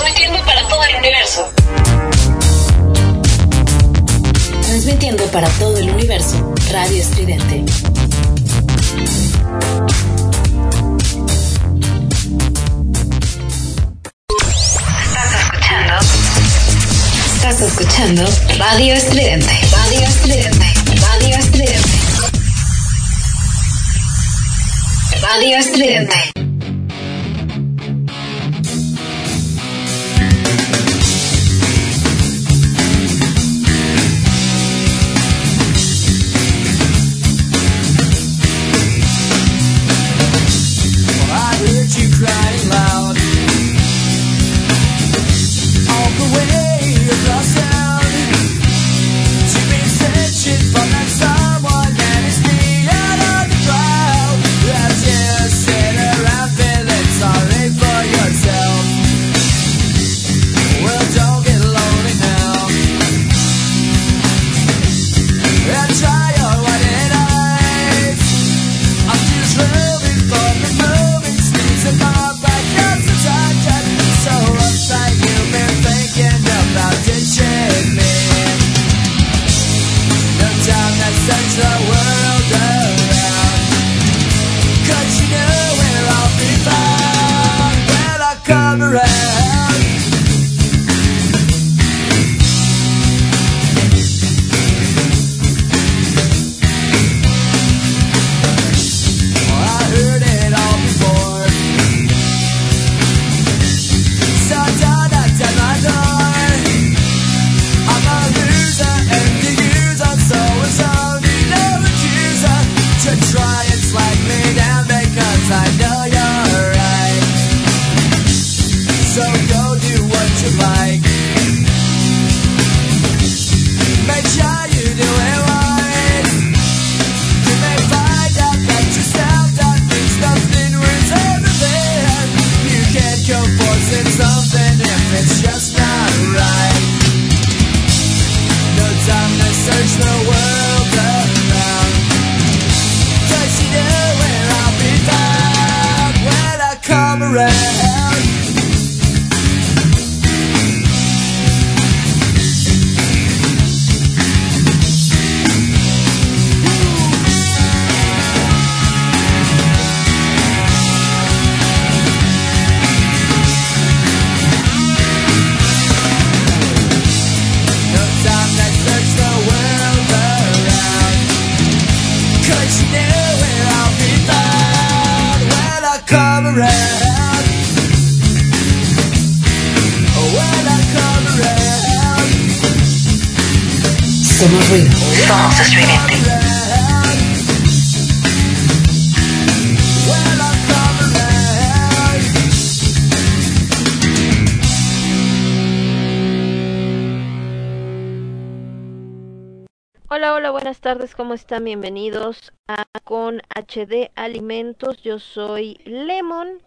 Transmitiendo para todo el universo. Transmitiendo para todo el universo, Radio Estridente. Estás escuchando Radio Estridente. Radio Estridente. Radio Estridente. Radio Estridente. Tardes, ¿cómo están? Bienvenidos a Con HD Alimentos. Yo soy Lemon.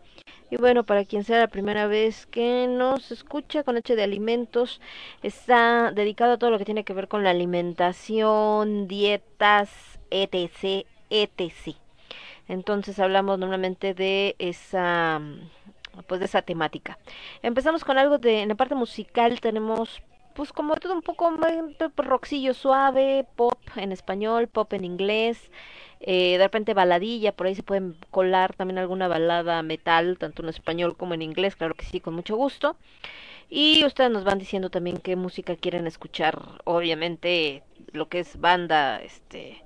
Y bueno, para quien sea la primera vez que nos escucha con HD Alimentos, está dedicado a todo lo que tiene que ver con la alimentación, dietas, etc, etc. Entonces hablamos normalmente de esa pues de esa temática. Empezamos con algo de en la parte musical tenemos pues como todo un poco de rockcillo suave, pop en español, pop en inglés, eh, de repente baladilla, por ahí se pueden colar también alguna balada metal, tanto en español como en inglés, claro que sí, con mucho gusto. Y ustedes nos van diciendo también qué música quieren escuchar, obviamente lo que es banda, este,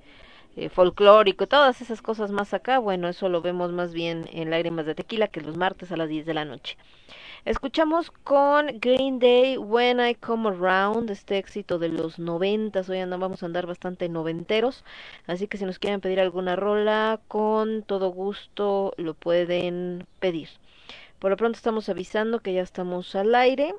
eh, folclórico, todas esas cosas más acá, bueno, eso lo vemos más bien en Lágrimas de Tequila, que los martes a las 10 de la noche. Escuchamos con Green Day When I Come Around, este éxito de los noventas, hoy andamos vamos a andar bastante noventeros, así que si nos quieren pedir alguna rola, con todo gusto lo pueden pedir. Por lo pronto estamos avisando que ya estamos al aire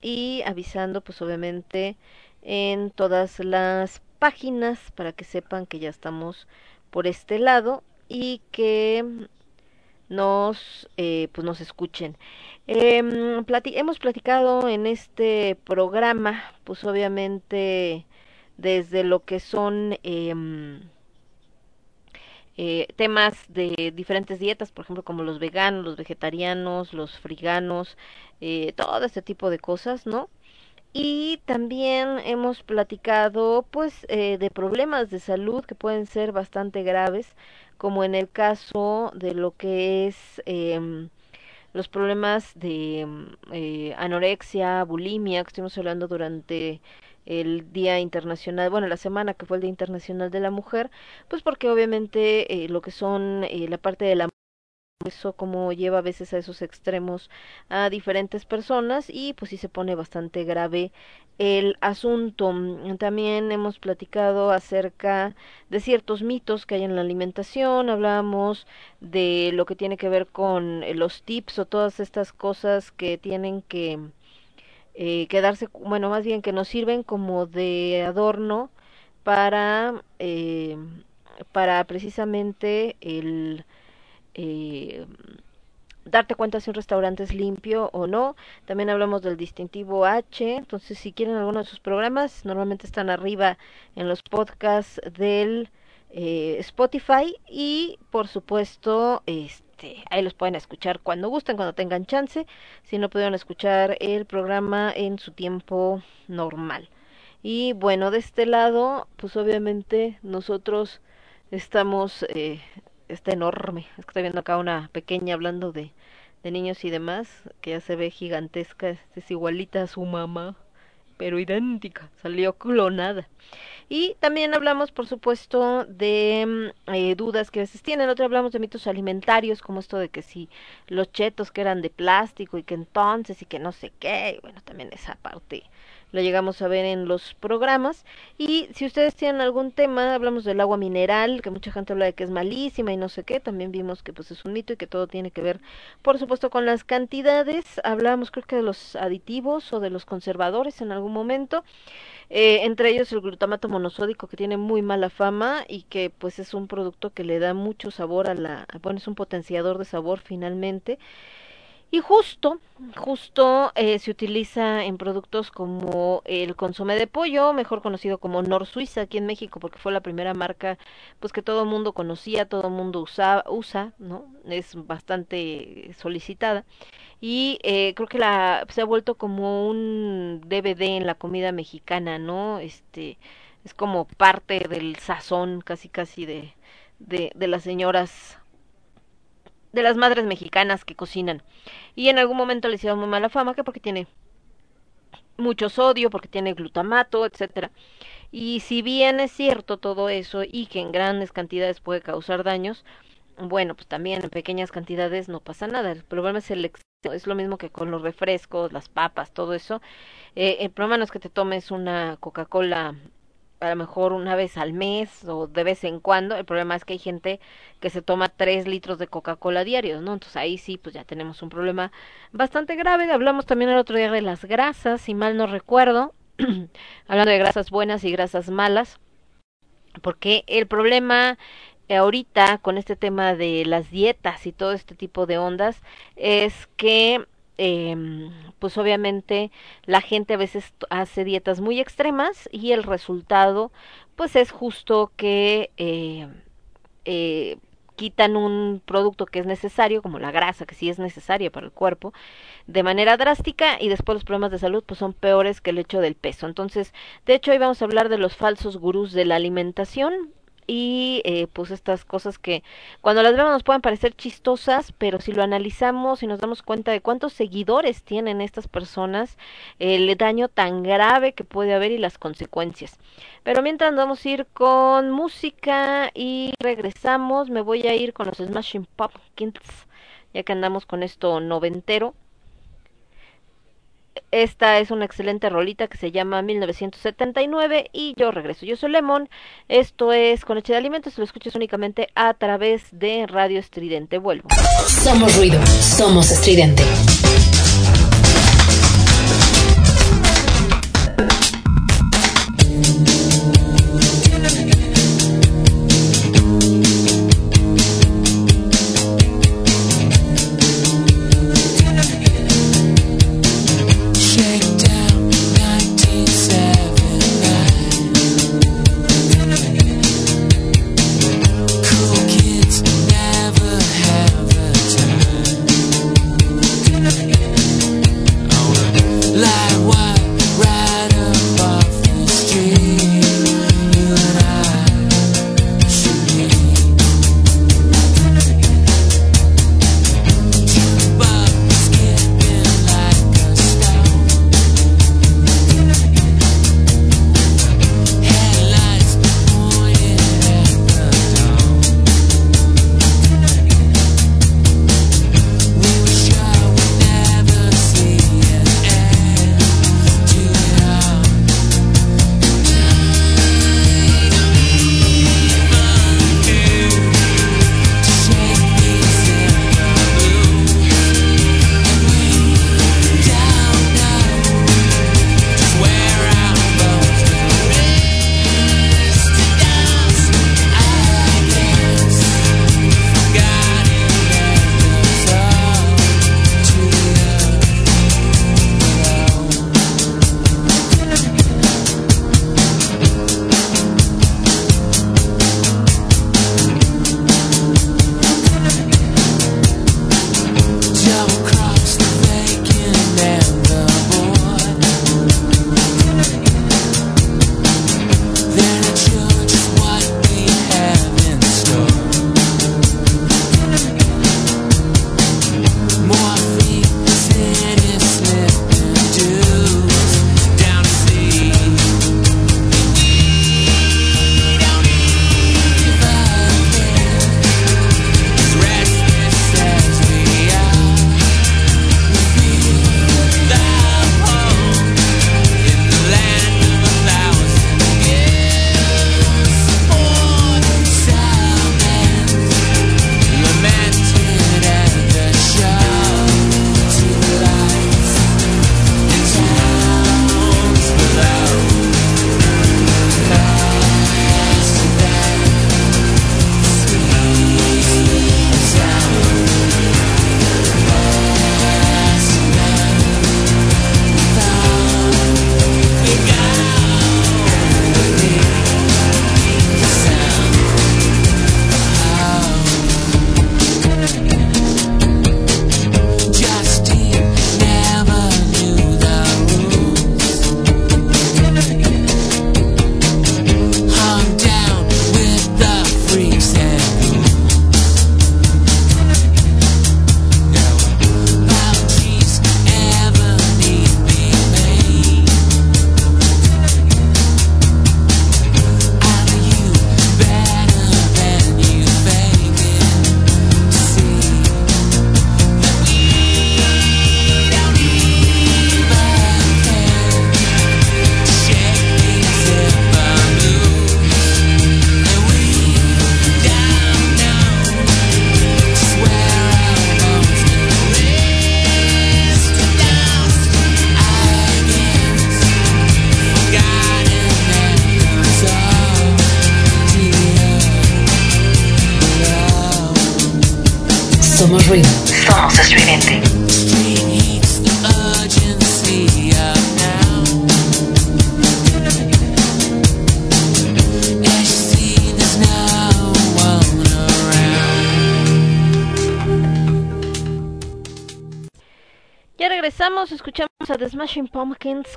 y avisando pues obviamente en todas las páginas para que sepan que ya estamos por este lado y que nos eh, pues nos escuchen eh, plati hemos platicado en este programa pues obviamente desde lo que son eh, eh, temas de diferentes dietas, por ejemplo, como los veganos, los vegetarianos, los friganos, eh, todo este tipo de cosas, ¿no? Y también hemos platicado, pues, eh, de problemas de salud que pueden ser bastante graves, como en el caso de lo que es eh, los problemas de eh, anorexia, bulimia, que estuvimos hablando durante el Día Internacional, bueno, la semana que fue el Día Internacional de la Mujer, pues porque obviamente eh, lo que son eh, la parte de la eso como lleva a veces a esos extremos a diferentes personas y pues sí se pone bastante grave el asunto. También hemos platicado acerca de ciertos mitos que hay en la alimentación, hablamos de lo que tiene que ver con los tips o todas estas cosas que tienen que eh, quedarse, bueno, más bien que nos sirven como de adorno para, eh, para precisamente el eh, darte cuenta si un restaurante es limpio o no. También hablamos del distintivo H. Entonces, si quieren alguno de sus programas, normalmente están arriba en los podcasts del eh, Spotify y, por supuesto, este, ahí los pueden escuchar cuando gusten, cuando tengan chance. Si no pudieron escuchar el programa en su tiempo normal. Y bueno, de este lado, pues obviamente nosotros estamos eh, está enorme. Es que estoy viendo acá una pequeña hablando de, de niños y demás, que ya se ve gigantesca, es igualita a su mamá, pero idéntica, salió clonada. Y también hablamos, por supuesto, de mm, eh, dudas que a veces tienen. Otra hablamos de mitos alimentarios, como esto de que si los chetos que eran de plástico y que entonces y que no sé qué. Bueno, también esa parte lo llegamos a ver en los programas. Y si ustedes tienen algún tema, hablamos del agua mineral, que mucha gente habla de que es malísima y no sé qué, también vimos que pues es un mito y que todo tiene que ver, por supuesto, con las cantidades. Hablamos creo que de los aditivos o de los conservadores en algún momento. Eh, entre ellos el glutamato monosódico que tiene muy mala fama y que pues es un producto que le da mucho sabor a la, bueno, es un potenciador de sabor finalmente y justo, justo eh, se utiliza en productos como el consomé de pollo, mejor conocido como Nor Suiza aquí en México, porque fue la primera marca pues que todo mundo conocía, todo mundo usa, usa, ¿no? Es bastante solicitada. Y eh, creo que la se ha vuelto como un DVD en la comida mexicana, ¿no? Este es como parte del sazón casi casi de, de, de las señoras de las madres mexicanas que cocinan. Y en algún momento le hicieron muy mala fama que porque tiene mucho sodio, porque tiene glutamato, etcétera. Y si bien es cierto todo eso y que en grandes cantidades puede causar daños, bueno, pues también en pequeñas cantidades no pasa nada. El problema es el exceso. Es lo mismo que con los refrescos, las papas, todo eso. Eh, el problema no es que te tomes una Coca-Cola a lo mejor una vez al mes o de vez en cuando. El problema es que hay gente que se toma tres litros de Coca-Cola diarios, ¿no? Entonces ahí sí, pues ya tenemos un problema bastante grave. Hablamos también el otro día de las grasas, si mal no recuerdo, hablando de grasas buenas y grasas malas, porque el problema ahorita con este tema de las dietas y todo este tipo de ondas es que eh, pues obviamente la gente a veces hace dietas muy extremas y el resultado pues es justo que eh, eh, quitan un producto que es necesario, como la grasa, que sí es necesaria para el cuerpo, de manera drástica y después los problemas de salud pues son peores que el hecho del peso. Entonces, de hecho, hoy vamos a hablar de los falsos gurús de la alimentación y eh, pues estas cosas que cuando las vemos nos pueden parecer chistosas, pero si lo analizamos y nos damos cuenta de cuántos seguidores tienen estas personas, el daño tan grave que puede haber y las consecuencias. Pero mientras vamos a ir con música y regresamos, me voy a ir con los Smashing Pumpkins, ya que andamos con esto noventero. Esta es una excelente rolita que se llama 1979 y yo regreso. Yo soy Lemon. Esto es Con Leche de Alimentos. Lo escuchas únicamente a través de Radio Estridente. Vuelvo. Somos ruido. Somos estridente.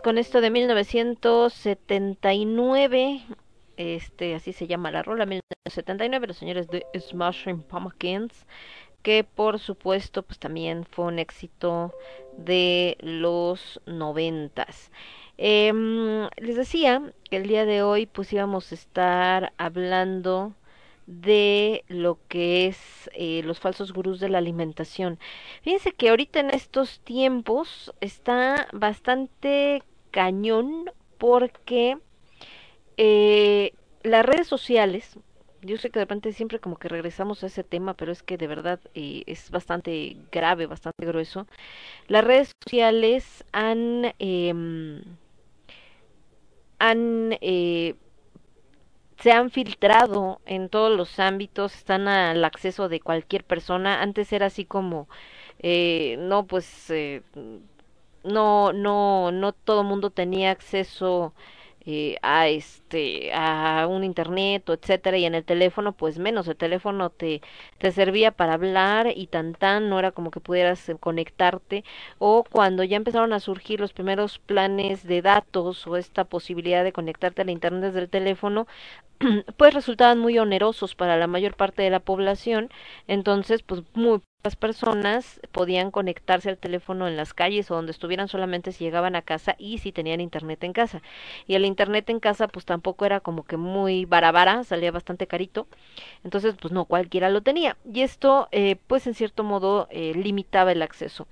Con esto de 1979. Este, así se llama la rola, 1979, los señores de Smashing Pumpkins, que por supuesto, pues también fue un éxito de los noventas. Eh, les decía que el día de hoy pues íbamos a estar hablando de lo que es eh, los falsos gurús de la alimentación. Fíjense que ahorita en estos tiempos está bastante cañón porque eh, las redes sociales, yo sé que de repente siempre como que regresamos a ese tema, pero es que de verdad eh, es bastante grave, bastante grueso. Las redes sociales han eh, han se han filtrado en todos los ámbitos, están al acceso de cualquier persona. Antes era así como, eh, no, pues, eh, no, no, no todo mundo tenía acceso eh, a este a un internet o etcétera y en el teléfono pues menos el teléfono te te servía para hablar y tan tan no era como que pudieras eh, conectarte o cuando ya empezaron a surgir los primeros planes de datos o esta posibilidad de conectarte a la internet desde el teléfono pues resultaban muy onerosos para la mayor parte de la población entonces pues muy las personas podían conectarse al teléfono en las calles o donde estuvieran solamente si llegaban a casa y si tenían internet en casa. Y el internet en casa pues tampoco era como que muy barabara, salía bastante carito. Entonces pues no cualquiera lo tenía. Y esto eh, pues en cierto modo eh, limitaba el acceso.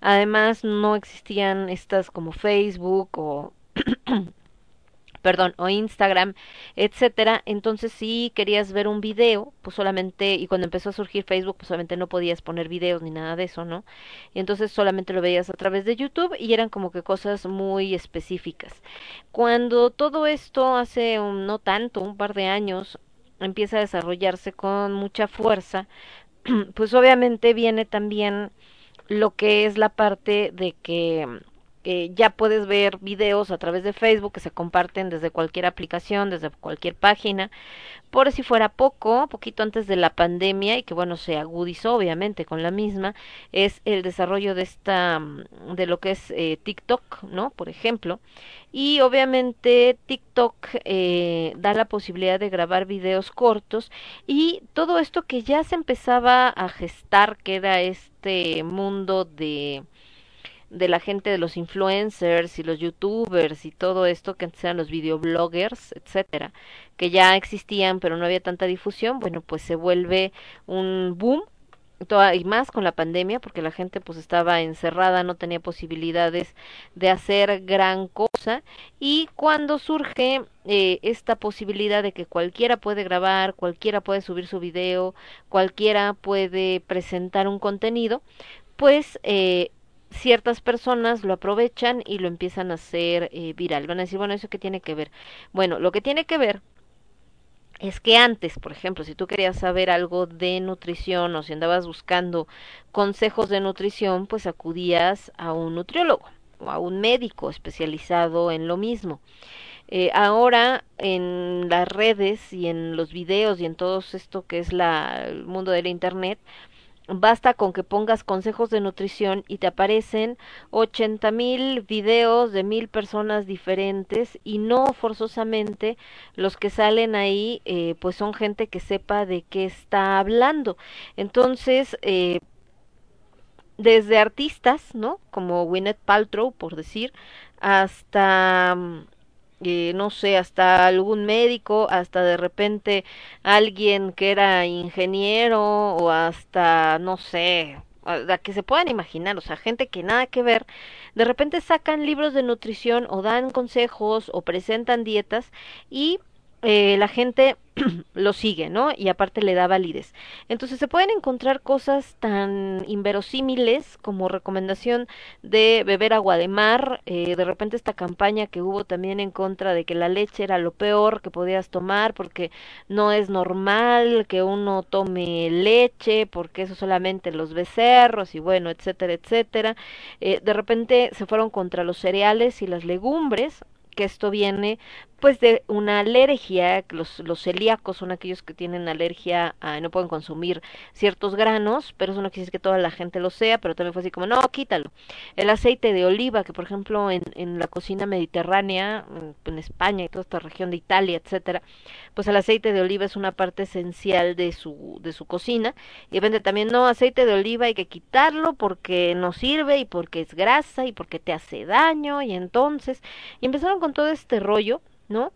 Además no existían estas como Facebook o perdón, o Instagram, etcétera. Entonces, si querías ver un video, pues solamente, y cuando empezó a surgir Facebook, pues solamente no podías poner videos ni nada de eso, ¿no? Y entonces solamente lo veías a través de YouTube y eran como que cosas muy específicas. Cuando todo esto hace no tanto, un par de años, empieza a desarrollarse con mucha fuerza, pues obviamente viene también lo que es la parte de que eh, ya puedes ver videos a través de Facebook que se comparten desde cualquier aplicación, desde cualquier página. Por si fuera poco, poquito antes de la pandemia y que bueno, se agudizó obviamente con la misma, es el desarrollo de esta, de lo que es eh, TikTok, ¿no? Por ejemplo. Y obviamente TikTok eh, da la posibilidad de grabar videos cortos y todo esto que ya se empezaba a gestar, que era este mundo de de la gente de los influencers y los youtubers y todo esto que antes eran los videobloggers, etcétera, que ya existían pero no había tanta difusión, bueno, pues se vuelve un boom y más con la pandemia porque la gente pues estaba encerrada, no tenía posibilidades de hacer gran cosa. Y cuando surge eh, esta posibilidad de que cualquiera puede grabar, cualquiera puede subir su video, cualquiera puede presentar un contenido, pues eh, ciertas personas lo aprovechan y lo empiezan a hacer eh, viral. Van a decir, bueno, ¿eso qué tiene que ver? Bueno, lo que tiene que ver es que antes, por ejemplo, si tú querías saber algo de nutrición o si andabas buscando consejos de nutrición, pues acudías a un nutriólogo o a un médico especializado en lo mismo. Eh, ahora en las redes y en los videos y en todo esto que es la, el mundo del internet, basta con que pongas consejos de nutrición y te aparecen ochenta mil videos de mil personas diferentes y no forzosamente los que salen ahí eh, pues son gente que sepa de qué está hablando. Entonces eh, desde artistas no como Gwyneth Paltrow por decir hasta eh, no sé, hasta algún médico, hasta de repente alguien que era ingeniero o hasta, no sé, a que se puedan imaginar, o sea, gente que nada que ver, de repente sacan libros de nutrición o dan consejos o presentan dietas y eh, la gente lo sigue, ¿no? Y aparte le da validez. Entonces se pueden encontrar cosas tan inverosímiles como recomendación de beber agua de mar, eh, de repente esta campaña que hubo también en contra de que la leche era lo peor que podías tomar porque no es normal que uno tome leche porque eso solamente los becerros y bueno, etcétera, etcétera. Eh, de repente se fueron contra los cereales y las legumbres, que esto viene pues de una alergia, los, los celíacos son aquellos que tienen alergia a, no pueden consumir ciertos granos, pero eso no quiere decir que toda la gente lo sea, pero también fue así como, no, quítalo. El aceite de oliva, que por ejemplo en, en la cocina mediterránea, en, en España y toda esta región de Italia, etcétera, pues el aceite de oliva es una parte esencial de su, de su cocina, y de repente también, no, aceite de oliva hay que quitarlo porque no sirve y porque es grasa y porque te hace daño, y entonces, y empezaron con todo este rollo, ¿no?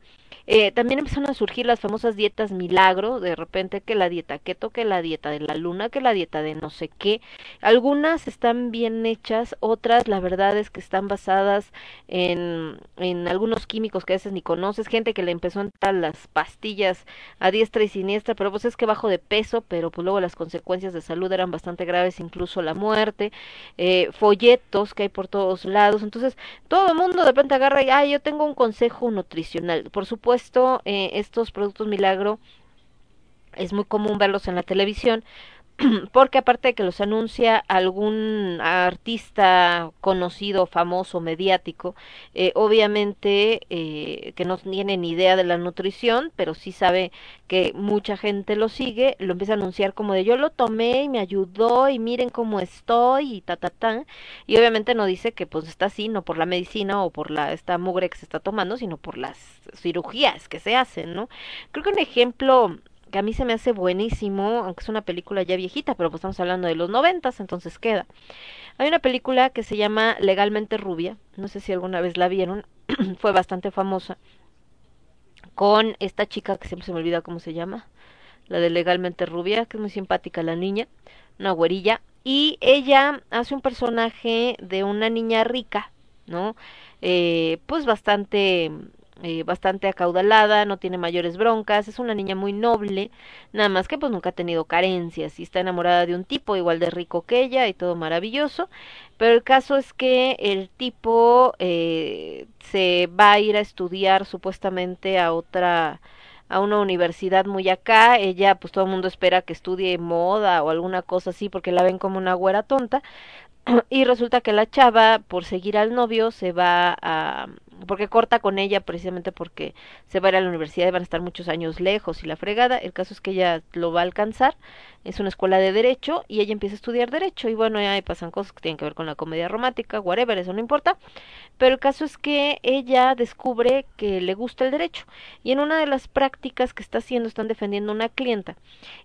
Eh, también empezaron a surgir las famosas dietas milagro, de repente que la dieta keto, que la dieta de la luna, que la dieta de no sé qué. Algunas están bien hechas, otras la verdad es que están basadas en, en algunos químicos que a veces ni conoces, gente que le empezó a entrar las pastillas a diestra y siniestra, pero pues es que bajo de peso, pero pues luego las consecuencias de salud eran bastante graves, incluso la muerte, eh, folletos que hay por todos lados, entonces todo el mundo de repente agarra y, ah, yo tengo un consejo nutricional, por supuesto eh, estos productos milagro es muy común verlos en la televisión porque aparte de que los anuncia algún artista conocido, famoso, mediático, eh, obviamente eh, que no tiene ni idea de la nutrición, pero sí sabe que mucha gente lo sigue, lo empieza a anunciar como de yo lo tomé y me ayudó y miren cómo estoy y ta ta ta, y obviamente no dice que pues está así, no por la medicina o por la esta mugre que se está tomando, sino por las cirugías que se hacen, ¿no? Creo que un ejemplo que a mí se me hace buenísimo, aunque es una película ya viejita, pero pues estamos hablando de los noventas, entonces queda. Hay una película que se llama Legalmente Rubia, no sé si alguna vez la vieron, fue bastante famosa, con esta chica que siempre se me olvida cómo se llama, la de Legalmente Rubia, que es muy simpática la niña, una güerilla, y ella hace un personaje de una niña rica, ¿no? Eh, pues bastante eh, bastante acaudalada, no tiene mayores broncas, es una niña muy noble, nada más que pues nunca ha tenido carencias y está enamorada de un tipo igual de rico que ella y todo maravilloso, pero el caso es que el tipo eh, se va a ir a estudiar supuestamente a otra a una universidad muy acá, ella pues todo el mundo espera que estudie moda o alguna cosa así porque la ven como una güera tonta y resulta que la chava por seguir al novio se va a porque corta con ella precisamente porque se va a ir a la universidad y van a estar muchos años lejos y la fregada. El caso es que ella lo va a alcanzar, es una escuela de derecho y ella empieza a estudiar derecho y bueno, ahí pasan cosas que tienen que ver con la comedia romántica, whatever, eso no importa. Pero el caso es que ella descubre que le gusta el derecho y en una de las prácticas que está haciendo están defendiendo una clienta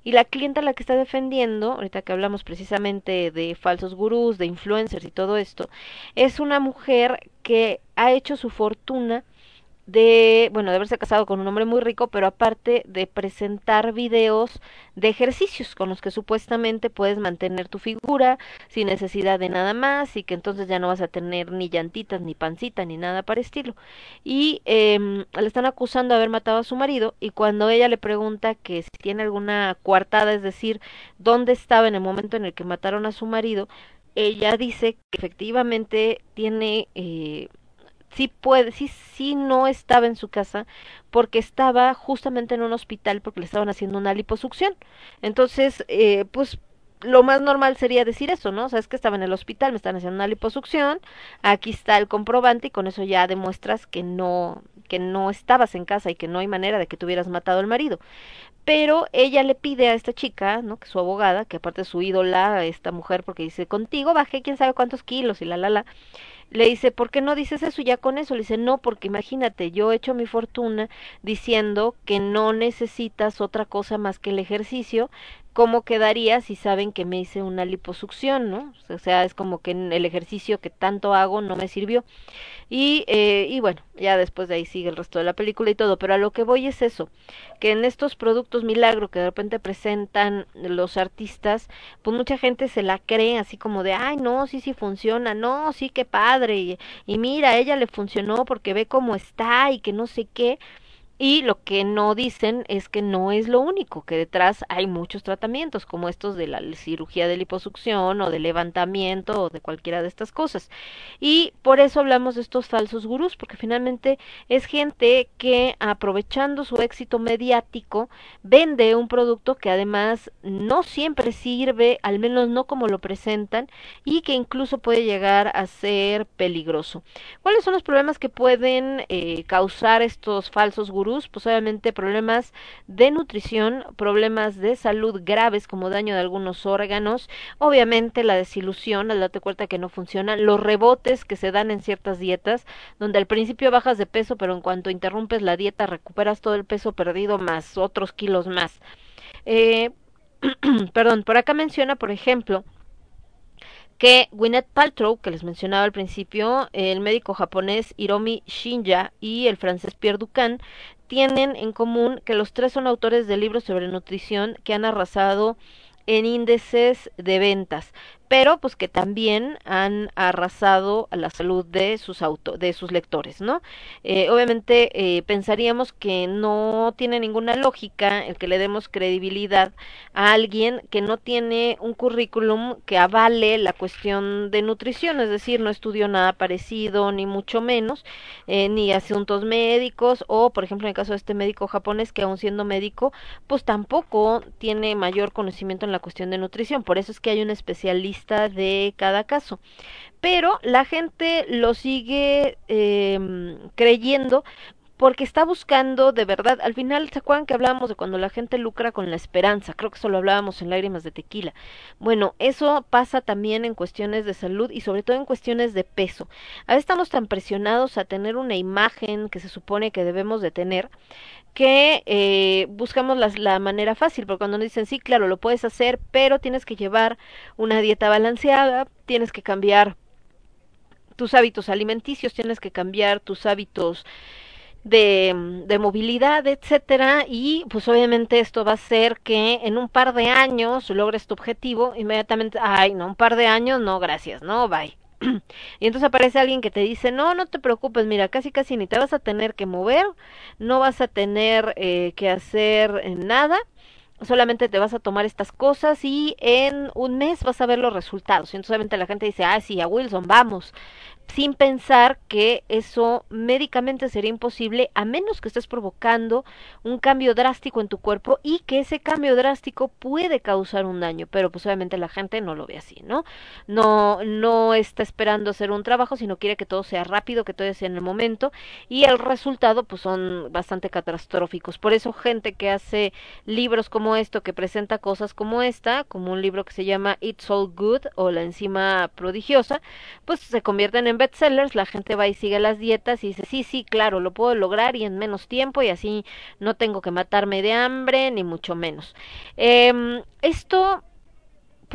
y la clienta la que está defendiendo, ahorita que hablamos precisamente de falsos gurús, de influencers y todo esto, es una mujer que ha hecho su fortuna de, bueno, de haberse casado con un hombre muy rico, pero aparte de presentar videos de ejercicios con los que supuestamente puedes mantener tu figura sin necesidad de nada más y que entonces ya no vas a tener ni llantitas, ni pancita, ni nada para estilo. Y eh, le están acusando de haber matado a su marido y cuando ella le pregunta que si tiene alguna coartada, es decir, dónde estaba en el momento en el que mataron a su marido, ella dice que efectivamente tiene eh, sí puede sí sí no estaba en su casa porque estaba justamente en un hospital porque le estaban haciendo una liposucción entonces eh, pues lo más normal sería decir eso, ¿no? O sea, es que estaba en el hospital, me están haciendo una liposucción, aquí está el comprobante y con eso ya demuestras que no que no estabas en casa y que no hay manera de que tuvieras matado al marido. Pero ella le pide a esta chica, ¿no? Que su abogada, que aparte es su ídola, esta mujer, porque dice, contigo bajé quién sabe cuántos kilos y la, la, la. Le dice, ¿por qué no dices eso ya con eso? Le dice, no, porque imagínate, yo he hecho mi fortuna diciendo que no necesitas otra cosa más que el ejercicio, cómo quedaría si saben que me hice una liposucción, ¿no? O sea, es como que el ejercicio que tanto hago no me sirvió. Y, eh, y bueno, ya después de ahí sigue el resto de la película y todo, pero a lo que voy es eso, que en estos productos milagro que de repente presentan los artistas, pues mucha gente se la cree así como de, ay, no, sí, sí funciona, no, sí, qué padre, y, y mira, a ella le funcionó porque ve cómo está y que no sé qué y lo que no dicen es que no es lo único, que detrás hay muchos tratamientos, como estos de la cirugía de liposucción o de levantamiento o de cualquiera de estas cosas. Y por eso hablamos de estos falsos gurús, porque finalmente es gente que aprovechando su éxito mediático vende un producto que además no siempre sirve, al menos no como lo presentan, y que incluso puede llegar a ser peligroso. ¿Cuáles son los problemas que pueden eh, causar estos falsos gurús? Pues obviamente problemas de nutrición, problemas de salud graves como daño de algunos órganos, obviamente la desilusión al darte cuenta que no funciona, los rebotes que se dan en ciertas dietas, donde al principio bajas de peso, pero en cuanto interrumpes la dieta recuperas todo el peso perdido más otros kilos más. Eh, perdón, por acá menciona, por ejemplo, que Gwyneth Paltrow, que les mencionaba al principio, el médico japonés Hiromi Shinja y el francés Pierre Ducan tienen en común que los tres son autores de libros sobre nutrición que han arrasado en índices de ventas pero pues que también han arrasado a la salud de sus auto, de sus lectores, ¿no? Eh, obviamente eh, pensaríamos que no tiene ninguna lógica el que le demos credibilidad a alguien que no tiene un currículum que avale la cuestión de nutrición, es decir, no estudió nada parecido, ni mucho menos, eh, ni asuntos médicos, o por ejemplo en el caso de este médico japonés que aún siendo médico, pues tampoco tiene mayor conocimiento en la cuestión de nutrición, por eso es que hay un especialista de cada caso. Pero la gente lo sigue eh, creyendo porque está buscando de verdad, al final, ¿se acuerdan que hablábamos de cuando la gente lucra con la esperanza? Creo que eso lo hablábamos en Lágrimas de Tequila. Bueno, eso pasa también en cuestiones de salud y sobre todo en cuestiones de peso. A veces estamos tan presionados a tener una imagen que se supone que debemos de tener que eh, buscamos la, la manera fácil, porque cuando nos dicen, sí, claro, lo puedes hacer, pero tienes que llevar una dieta balanceada, tienes que cambiar tus hábitos alimenticios, tienes que cambiar tus hábitos de, de movilidad, etcétera, y pues obviamente esto va a hacer que en un par de años logres tu objetivo, inmediatamente, ay, no, un par de años, no, gracias, no, bye. y entonces aparece alguien que te dice, no, no te preocupes, mira, casi casi ni te vas a tener que mover, no vas a tener eh, que hacer eh, nada, solamente te vas a tomar estas cosas y en un mes vas a ver los resultados. Y entonces la gente dice, ah, sí, a Wilson, vamos sin pensar que eso médicamente sería imposible a menos que estés provocando un cambio drástico en tu cuerpo y que ese cambio drástico puede causar un daño, pero pues obviamente la gente no lo ve así, ¿no? No no está esperando hacer un trabajo, sino quiere que todo sea rápido, que todo sea en el momento y el resultado pues son bastante catastróficos. Por eso gente que hace libros como esto, que presenta cosas como esta, como un libro que se llama It's All Good o La enzima prodigiosa, pues se convierten en bestsellers, la gente va y sigue las dietas y dice, sí, sí, claro, lo puedo lograr y en menos tiempo y así no tengo que matarme de hambre, ni mucho menos. Eh, esto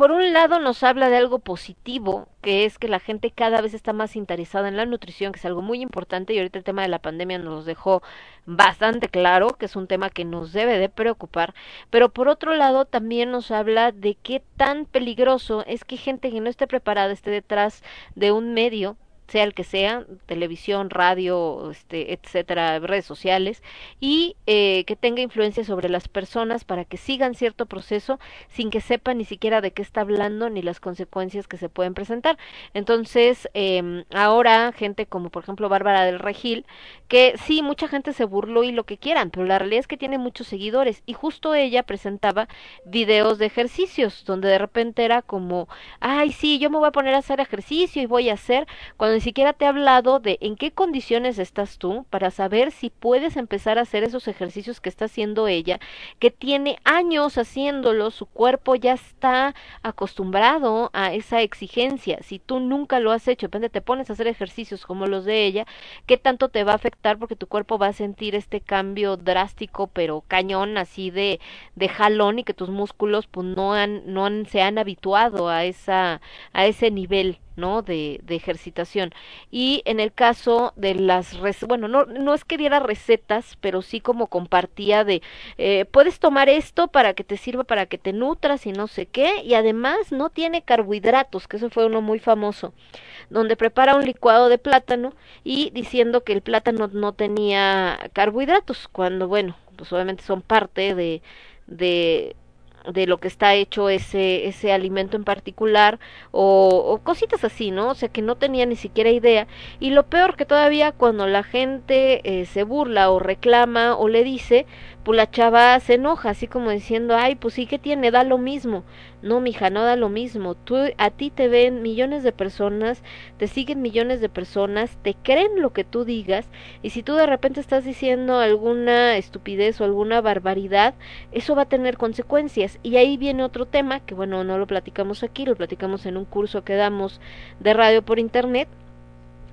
por un lado nos habla de algo positivo, que es que la gente cada vez está más interesada en la nutrición, que es algo muy importante y ahorita el tema de la pandemia nos dejó bastante claro que es un tema que nos debe de preocupar, pero por otro lado también nos habla de qué tan peligroso es que gente que no esté preparada esté detrás de un medio sea el que sea, televisión, radio, este, etcétera, redes sociales, y eh, que tenga influencia sobre las personas para que sigan cierto proceso sin que sepan ni siquiera de qué está hablando ni las consecuencias que se pueden presentar. Entonces, eh, ahora gente como por ejemplo Bárbara del Regil, que sí, mucha gente se burló y lo que quieran, pero la realidad es que tiene muchos seguidores y justo ella presentaba videos de ejercicios donde de repente era como, ay, sí, yo me voy a poner a hacer ejercicio y voy a hacer, cuando siquiera te ha hablado de en qué condiciones estás tú para saber si puedes empezar a hacer esos ejercicios que está haciendo ella, que tiene años haciéndolo, su cuerpo ya está acostumbrado a esa exigencia. Si tú nunca lo has hecho, depende, te pones a hacer ejercicios como los de ella, ¿qué tanto te va a afectar? Porque tu cuerpo va a sentir este cambio drástico, pero cañón, así de, de jalón y que tus músculos pues no han, no han, se han habituado a esa, a ese nivel ¿no? De, de ejercitación. Y en el caso de las, bueno, no, no es que diera recetas, pero sí como compartía de, eh, puedes tomar esto para que te sirva para que te nutras y no sé qué, y además no tiene carbohidratos, que eso fue uno muy famoso, donde prepara un licuado de plátano y diciendo que el plátano no tenía carbohidratos, cuando, bueno, pues obviamente son parte de, de de lo que está hecho ese, ese alimento en particular o, o, cositas así, ¿no? O sea que no tenía ni siquiera idea. Y lo peor que todavía cuando la gente eh, se burla o reclama o le dice, pues la chava se enoja, así como diciendo, ay, pues sí que tiene, da lo mismo. No, mija, no da lo mismo. Tú, a ti te ven millones de personas, te siguen millones de personas, te creen lo que tú digas, y si tú de repente estás diciendo alguna estupidez o alguna barbaridad, eso va a tener consecuencias. Y ahí viene otro tema, que bueno, no lo platicamos aquí, lo platicamos en un curso que damos de radio por internet,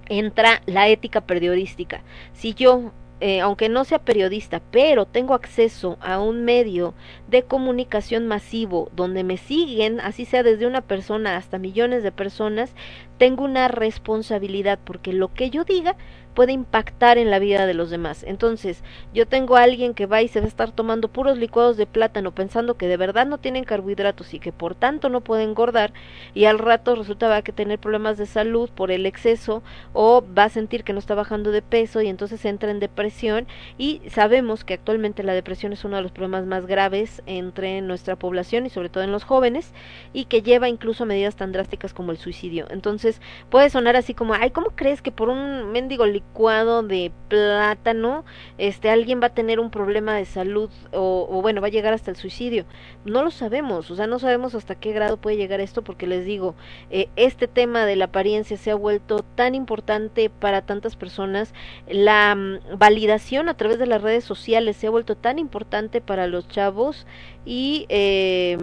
entra la ética periodística. Si yo eh, aunque no sea periodista, pero tengo acceso a un medio de comunicación masivo donde me siguen, así sea desde una persona hasta millones de personas, tengo una responsabilidad porque lo que yo diga puede impactar en la vida de los demás. Entonces, yo tengo a alguien que va y se va a estar tomando puros licuados de plátano pensando que de verdad no tienen carbohidratos y que por tanto no puede engordar y al rato resulta va que tener problemas de salud por el exceso o va a sentir que no está bajando de peso y entonces entra en depresión y sabemos que actualmente la depresión es uno de los problemas más graves entre nuestra población y sobre todo en los jóvenes y que lleva incluso a medidas tan drásticas como el suicidio. Entonces, puede sonar así como, ay, ¿cómo crees que por un mendigo licuado de plátano, este, alguien va a tener un problema de salud o, o, bueno, va a llegar hasta el suicidio. No lo sabemos, o sea, no sabemos hasta qué grado puede llegar esto porque les digo, eh, este tema de la apariencia se ha vuelto tan importante para tantas personas, la um, validación a través de las redes sociales se ha vuelto tan importante para los chavos y eh,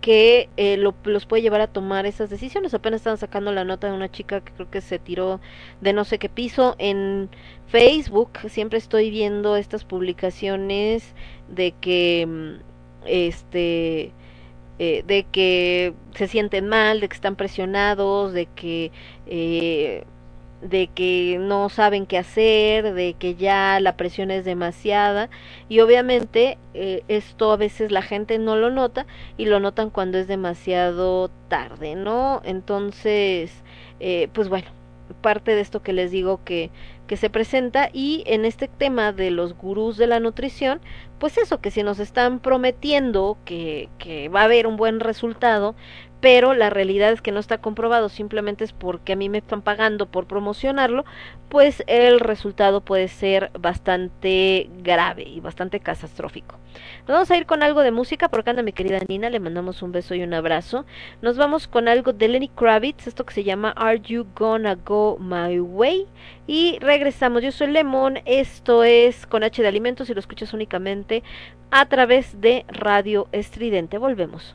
que eh, lo, los puede llevar a tomar esas decisiones. Apenas están sacando la nota de una chica que creo que se tiró de no sé qué piso en Facebook. Siempre estoy viendo estas publicaciones de que mm, este eh, de que se sienten mal, de que están presionados, de que eh, de que no saben qué hacer, de que ya la presión es demasiada y obviamente eh, esto a veces la gente no lo nota y lo notan cuando es demasiado tarde, ¿no? Entonces, eh, pues bueno, parte de esto que les digo que, que se presenta y en este tema de los gurús de la nutrición, pues eso, que si nos están prometiendo que, que va a haber un buen resultado, pero la realidad es que no está comprobado, simplemente es porque a mí me están pagando por promocionarlo, pues el resultado puede ser bastante grave y bastante catastrófico. Nos vamos a ir con algo de música, por acá anda mi querida Nina, le mandamos un beso y un abrazo. Nos vamos con algo de Lenny Kravitz, esto que se llama Are You Gonna Go My Way? Y regresamos, yo soy Lemon, esto es con H de Alimentos y lo escuchas únicamente a través de Radio Estridente. Volvemos.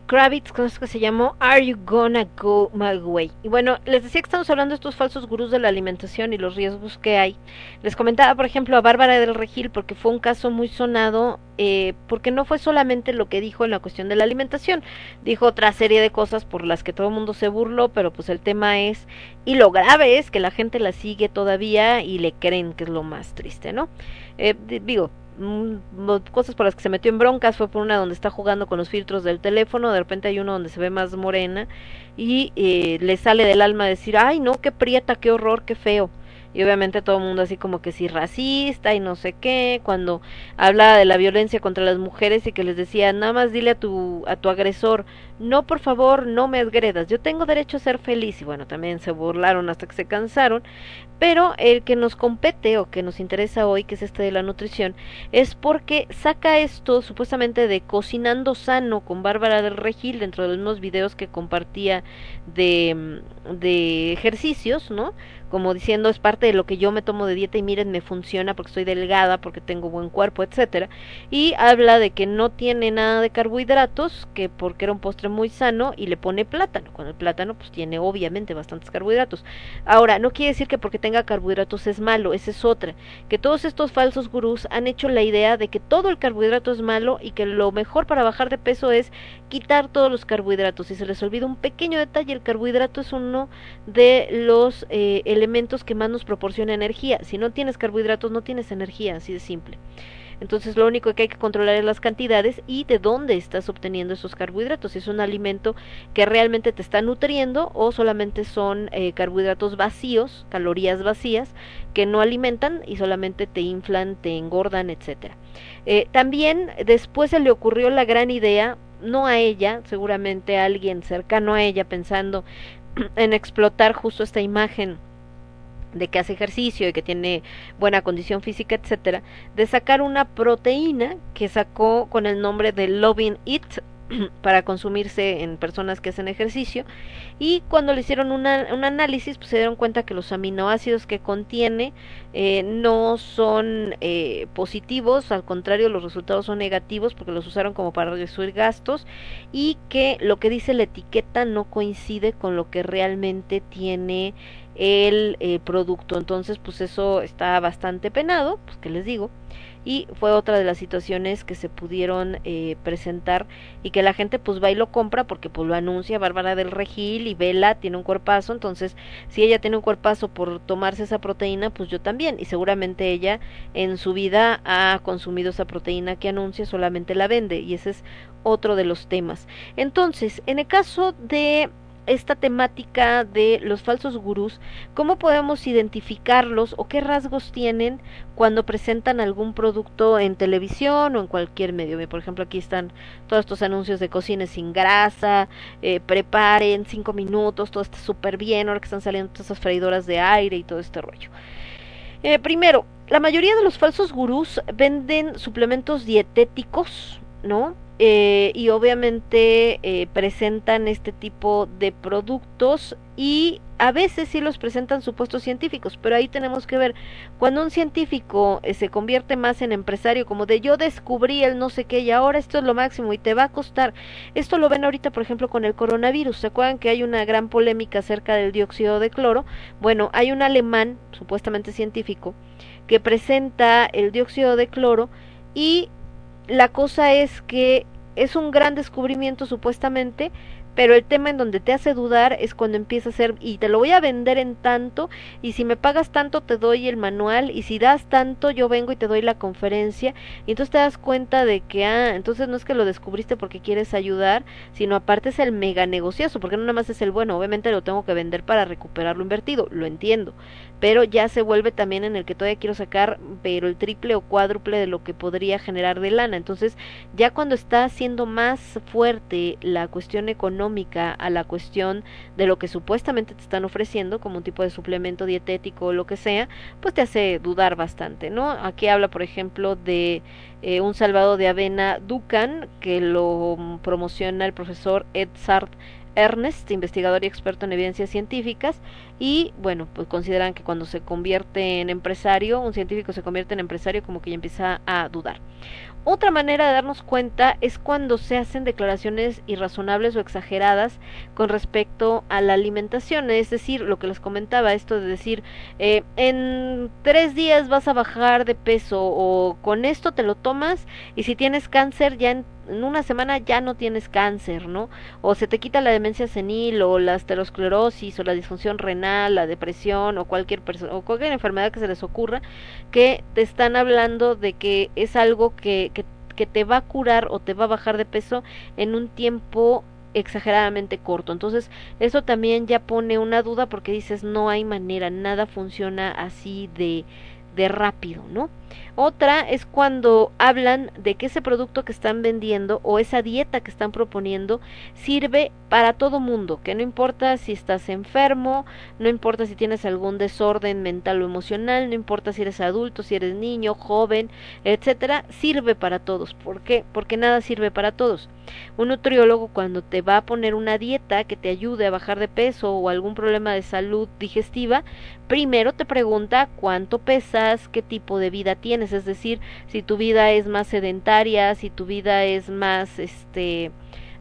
Kravitz con que se llamó Are You Gonna Go My Way? Y bueno, les decía que estamos hablando de estos falsos gurús de la alimentación y los riesgos que hay. Les comentaba, por ejemplo, a Bárbara del Regil porque fue un caso muy sonado, eh, porque no fue solamente lo que dijo en la cuestión de la alimentación, dijo otra serie de cosas por las que todo el mundo se burló, pero pues el tema es, y lo grave es que la gente la sigue todavía y le creen que es lo más triste, ¿no? Eh, digo, cosas por las que se metió en broncas fue por una donde está jugando con los filtros del teléfono, de repente hay uno donde se ve más morena y eh, le sale del alma decir, ay no, qué prieta, qué horror, qué feo y obviamente todo el mundo así como que sí racista y no sé qué, cuando hablaba de la violencia contra las mujeres y que les decía, nada más dile a tu, a tu agresor, no por favor, no me agredas, yo tengo derecho a ser feliz, y bueno, también se burlaron hasta que se cansaron, pero el que nos compete o que nos interesa hoy, que es este de la nutrición, es porque saca esto supuestamente de cocinando sano con Bárbara del Regil dentro de mismos videos que compartía de, de ejercicios, ¿no? Como diciendo es parte de lo que yo me tomo de dieta y miren me funciona porque estoy delgada, porque tengo buen cuerpo, etcétera. Y habla de que no tiene nada de carbohidratos, que porque era un postre muy sano y le pone plátano, cuando el plátano pues tiene obviamente bastantes carbohidratos. Ahora, no quiere decir que porque tenga carbohidratos es malo, esa es otra, que todos estos falsos gurús han hecho la idea de que todo el carbohidrato es malo y que lo mejor para bajar de peso es quitar todos los carbohidratos y se les olvida un pequeño detalle, el carbohidrato es uno de los eh, elementos que más nos proporciona energía. Si no tienes carbohidratos, no tienes energía, así de simple. Entonces lo único que hay que controlar es las cantidades y de dónde estás obteniendo esos carbohidratos. Si es un alimento que realmente te está nutriendo o solamente son eh, carbohidratos vacíos, calorías vacías, que no alimentan y solamente te inflan, te engordan, etcétera. Eh, también después se le ocurrió la gran idea, no a ella, seguramente a alguien cercano a ella pensando en explotar justo esta imagen de que hace ejercicio y que tiene buena condición física, etcétera, de sacar una proteína que sacó con el nombre de Loving It para consumirse en personas que hacen ejercicio. Y cuando le hicieron un análisis pues se dieron cuenta que los aminoácidos que contiene eh, no son eh, positivos al contrario los resultados son negativos porque los usaron como para reducir gastos y que lo que dice la etiqueta no coincide con lo que realmente tiene el eh, producto. Entonces, pues eso está bastante penado, pues que les digo. Y fue otra de las situaciones que se pudieron eh, presentar y que la gente pues va y lo compra porque pues lo anuncia Bárbara del Regil y Vela tiene un cuerpazo, entonces si ella tiene un cuerpazo por tomarse esa proteína, pues yo también. Y seguramente ella en su vida ha consumido esa proteína que anuncia, solamente la vende y ese es otro de los temas. Entonces, en el caso de esta temática de los falsos gurús, ¿cómo podemos identificarlos o qué rasgos tienen cuando presentan algún producto en televisión o en cualquier medio? Por ejemplo, aquí están todos estos anuncios de cocines sin grasa, eh, preparen cinco minutos, todo está súper bien, ahora que están saliendo todas esas freidoras de aire y todo este rollo. Eh, primero, la mayoría de los falsos gurús venden suplementos dietéticos, ¿no? Eh, y obviamente eh, presentan este tipo de productos y a veces sí los presentan supuestos científicos, pero ahí tenemos que ver, cuando un científico eh, se convierte más en empresario, como de yo descubrí el no sé qué y ahora esto es lo máximo y te va a costar, esto lo ven ahorita por ejemplo con el coronavirus, ¿se acuerdan que hay una gran polémica acerca del dióxido de cloro? Bueno, hay un alemán, supuestamente científico, que presenta el dióxido de cloro y la cosa es que es un gran descubrimiento supuestamente, pero el tema en donde te hace dudar es cuando empieza a ser y te lo voy a vender en tanto y si me pagas tanto te doy el manual y si das tanto yo vengo y te doy la conferencia y entonces te das cuenta de que ah entonces no es que lo descubriste porque quieres ayudar sino aparte es el mega negociazo porque no nada más es el bueno obviamente lo tengo que vender para recuperar lo invertido lo entiendo pero ya se vuelve también en el que todavía quiero sacar, pero el triple o cuádruple de lo que podría generar de lana. Entonces, ya cuando está siendo más fuerte la cuestión económica, a la cuestión de lo que supuestamente te están ofreciendo como un tipo de suplemento dietético o lo que sea, pues te hace dudar bastante, ¿no? Aquí habla, por ejemplo, de eh, un salvado de avena Dukan, que lo promociona el profesor Ed Sart Ernest, investigador y experto en evidencias científicas, y bueno, pues consideran que cuando se convierte en empresario, un científico se convierte en empresario como que ya empieza a dudar. Otra manera de darnos cuenta es cuando se hacen declaraciones irrazonables o exageradas con respecto a la alimentación, es decir, lo que les comentaba, esto de decir, eh, en tres días vas a bajar de peso o con esto te lo tomas y si tienes cáncer ya en, en una semana ya no tienes cáncer, ¿no? O se te quita la demencia senil o la aterosclerosis o la disfunción renal, la depresión o cualquier persona o cualquier enfermedad que se les ocurra que te están hablando de que es algo que, que, que te va a curar o te va a bajar de peso en un tiempo exageradamente corto. Entonces, eso también ya pone una duda porque dices, no hay manera, nada funciona así de de rápido, ¿no? Otra es cuando hablan de que ese producto que están vendiendo o esa dieta que están proponiendo sirve para todo mundo, que no importa si estás enfermo, no importa si tienes algún desorden mental o emocional, no importa si eres adulto, si eres niño, joven, etcétera, sirve para todos. ¿Por qué? Porque nada sirve para todos. Un nutriólogo cuando te va a poner una dieta que te ayude a bajar de peso o algún problema de salud digestiva, primero te pregunta cuánto pesas, qué tipo de vida tienes, es decir, si tu vida es más sedentaria, si tu vida es más este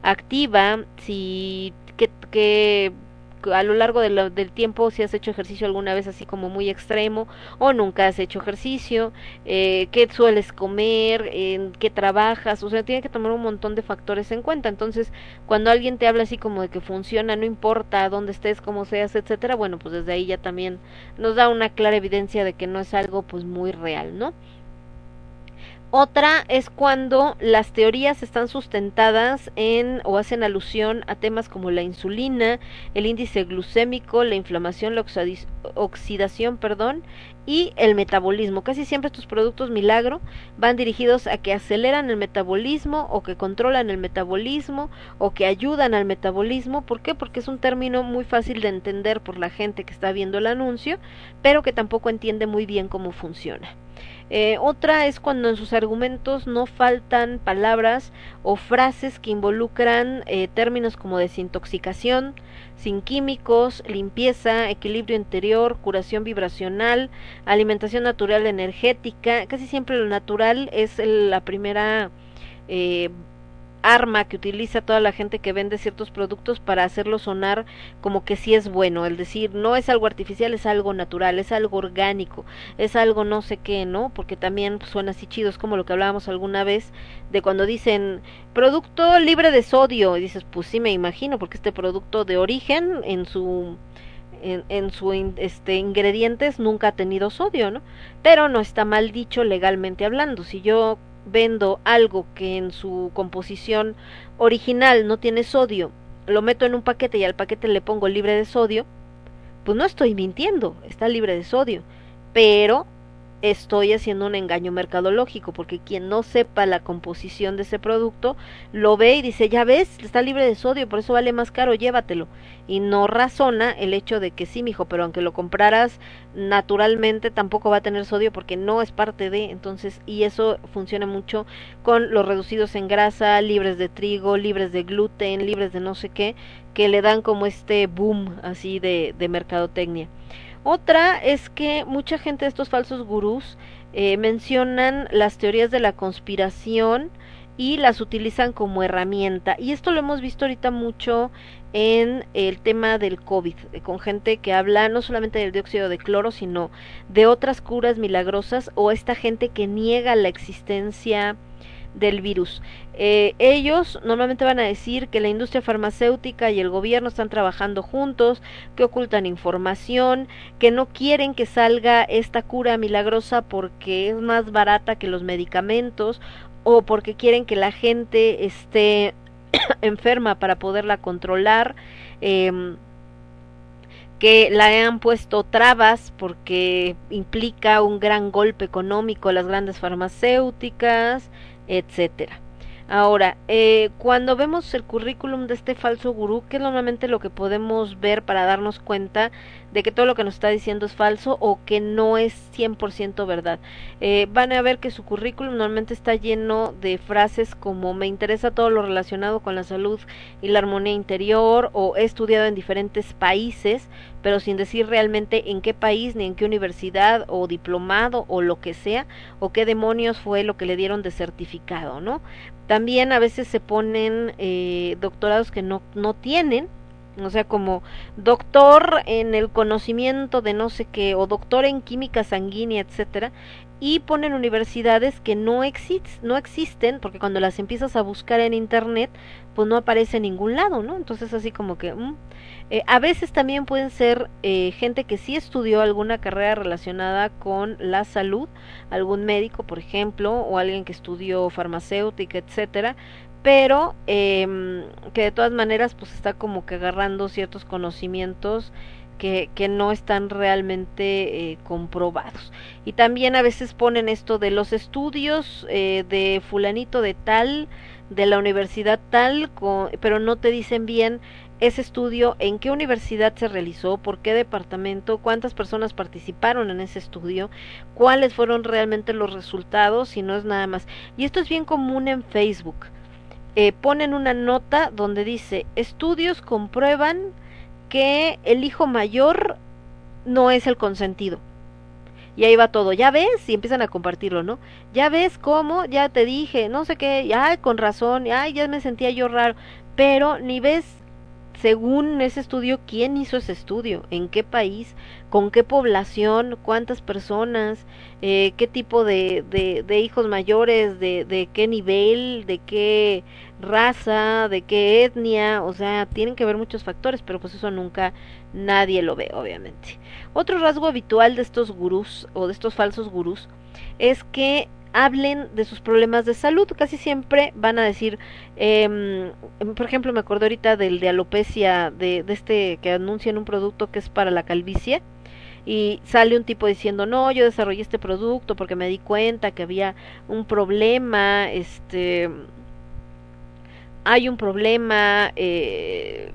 activa, si que, que a lo largo de del tiempo si has hecho ejercicio alguna vez así como muy extremo o nunca has hecho ejercicio, eh, qué sueles comer, en qué trabajas, o sea, tiene que tomar un montón de factores en cuenta. Entonces, cuando alguien te habla así como de que funciona, no importa dónde estés, cómo seas, etcétera, bueno, pues desde ahí ya también nos da una clara evidencia de que no es algo pues muy real, ¿no? Otra es cuando las teorías están sustentadas en o hacen alusión a temas como la insulina, el índice glucémico, la inflamación, la oxidación, perdón, y el metabolismo. Casi siempre estos productos milagro van dirigidos a que aceleran el metabolismo o que controlan el metabolismo o que ayudan al metabolismo. ¿Por qué? Porque es un término muy fácil de entender por la gente que está viendo el anuncio, pero que tampoco entiende muy bien cómo funciona. Eh, otra es cuando en sus argumentos no faltan palabras o frases que involucran eh, términos como desintoxicación, sin químicos, limpieza, equilibrio interior, curación vibracional, alimentación natural energética. Casi siempre lo natural es la primera eh, arma que utiliza toda la gente que vende ciertos productos para hacerlo sonar como que sí es bueno, el decir no es algo artificial, es algo natural, es algo orgánico, es algo no sé qué, ¿no? Porque también suena así chido, es como lo que hablábamos alguna vez de cuando dicen producto libre de sodio, y dices, pues sí me imagino, porque este producto de origen en su en, en su este ingredientes nunca ha tenido sodio, ¿no? Pero no está mal dicho legalmente hablando. Si yo vendo algo que en su composición original no tiene sodio, lo meto en un paquete y al paquete le pongo libre de sodio, pues no estoy mintiendo, está libre de sodio, pero estoy haciendo un engaño mercadológico, porque quien no sepa la composición de ese producto, lo ve y dice, ya ves, está libre de sodio, por eso vale más caro, llévatelo. Y no razona el hecho de que sí, mijo, pero aunque lo compraras naturalmente, tampoco va a tener sodio porque no es parte de, entonces, y eso funciona mucho con los reducidos en grasa, libres de trigo, libres de gluten, libres de no sé qué, que le dan como este boom así de, de mercadotecnia. Otra es que mucha gente de estos falsos gurús eh, mencionan las teorías de la conspiración y las utilizan como herramienta. Y esto lo hemos visto ahorita mucho en el tema del COVID, eh, con gente que habla no solamente del dióxido de cloro, sino de otras curas milagrosas o esta gente que niega la existencia del virus. Eh, ellos normalmente van a decir que la industria farmacéutica y el gobierno están trabajando juntos, que ocultan información, que no quieren que salga esta cura milagrosa porque es más barata que los medicamentos o porque quieren que la gente esté enferma para poderla controlar. Eh, que la han puesto trabas porque implica un gran golpe económico a las grandes farmacéuticas, etcétera. Ahora, eh, cuando vemos el currículum de este falso gurú, ¿qué es normalmente lo que podemos ver para darnos cuenta de que todo lo que nos está diciendo es falso o que no es 100% verdad? Eh, van a ver que su currículum normalmente está lleno de frases como me interesa todo lo relacionado con la salud y la armonía interior o he estudiado en diferentes países, pero sin decir realmente en qué país ni en qué universidad o diplomado o lo que sea o qué demonios fue lo que le dieron de certificado, ¿no? También a veces se ponen eh, doctorados que no, no tienen, o sea, como doctor en el conocimiento de no sé qué, o doctor en química sanguínea, etcétera, y ponen universidades que no, exist no existen, porque cuando las empiezas a buscar en internet, pues no aparece en ningún lado, ¿no? Entonces así como que... Mm. Eh, a veces también pueden ser eh, gente que sí estudió alguna carrera relacionada con la salud, algún médico, por ejemplo, o alguien que estudió farmacéutica, etcétera, pero eh, que de todas maneras pues está como que agarrando ciertos conocimientos que, que no están realmente eh, comprobados. Y también a veces ponen esto de los estudios eh, de fulanito de tal, de la universidad tal, con, pero no te dicen bien ese estudio, en qué universidad se realizó, por qué departamento, cuántas personas participaron en ese estudio, cuáles fueron realmente los resultados, y no es nada más. Y esto es bien común en Facebook. Eh, ponen una nota donde dice, estudios comprueban que el hijo mayor no es el consentido. Y ahí va todo, ya ves, y empiezan a compartirlo, ¿no? Ya ves cómo, ya te dije, no sé qué, ay, con razón, ay, ya me sentía yo raro, pero ni ves según ese estudio, quién hizo ese estudio, en qué país, con qué población, cuántas personas, eh, qué tipo de, de, hijos mayores, de, de, qué nivel, de qué raza, de qué etnia, o sea, tienen que ver muchos factores, pero pues eso nunca nadie lo ve, obviamente. Otro rasgo habitual de estos gurús o de estos falsos gurús es que hablen de sus problemas de salud. Casi siempre van a decir, eh, por ejemplo, me acuerdo ahorita del de alopecia, de, de este que anuncian un producto que es para la calvicie. Y sale un tipo diciendo, no, yo desarrollé este producto porque me di cuenta que había un problema, este, hay un problema, eh,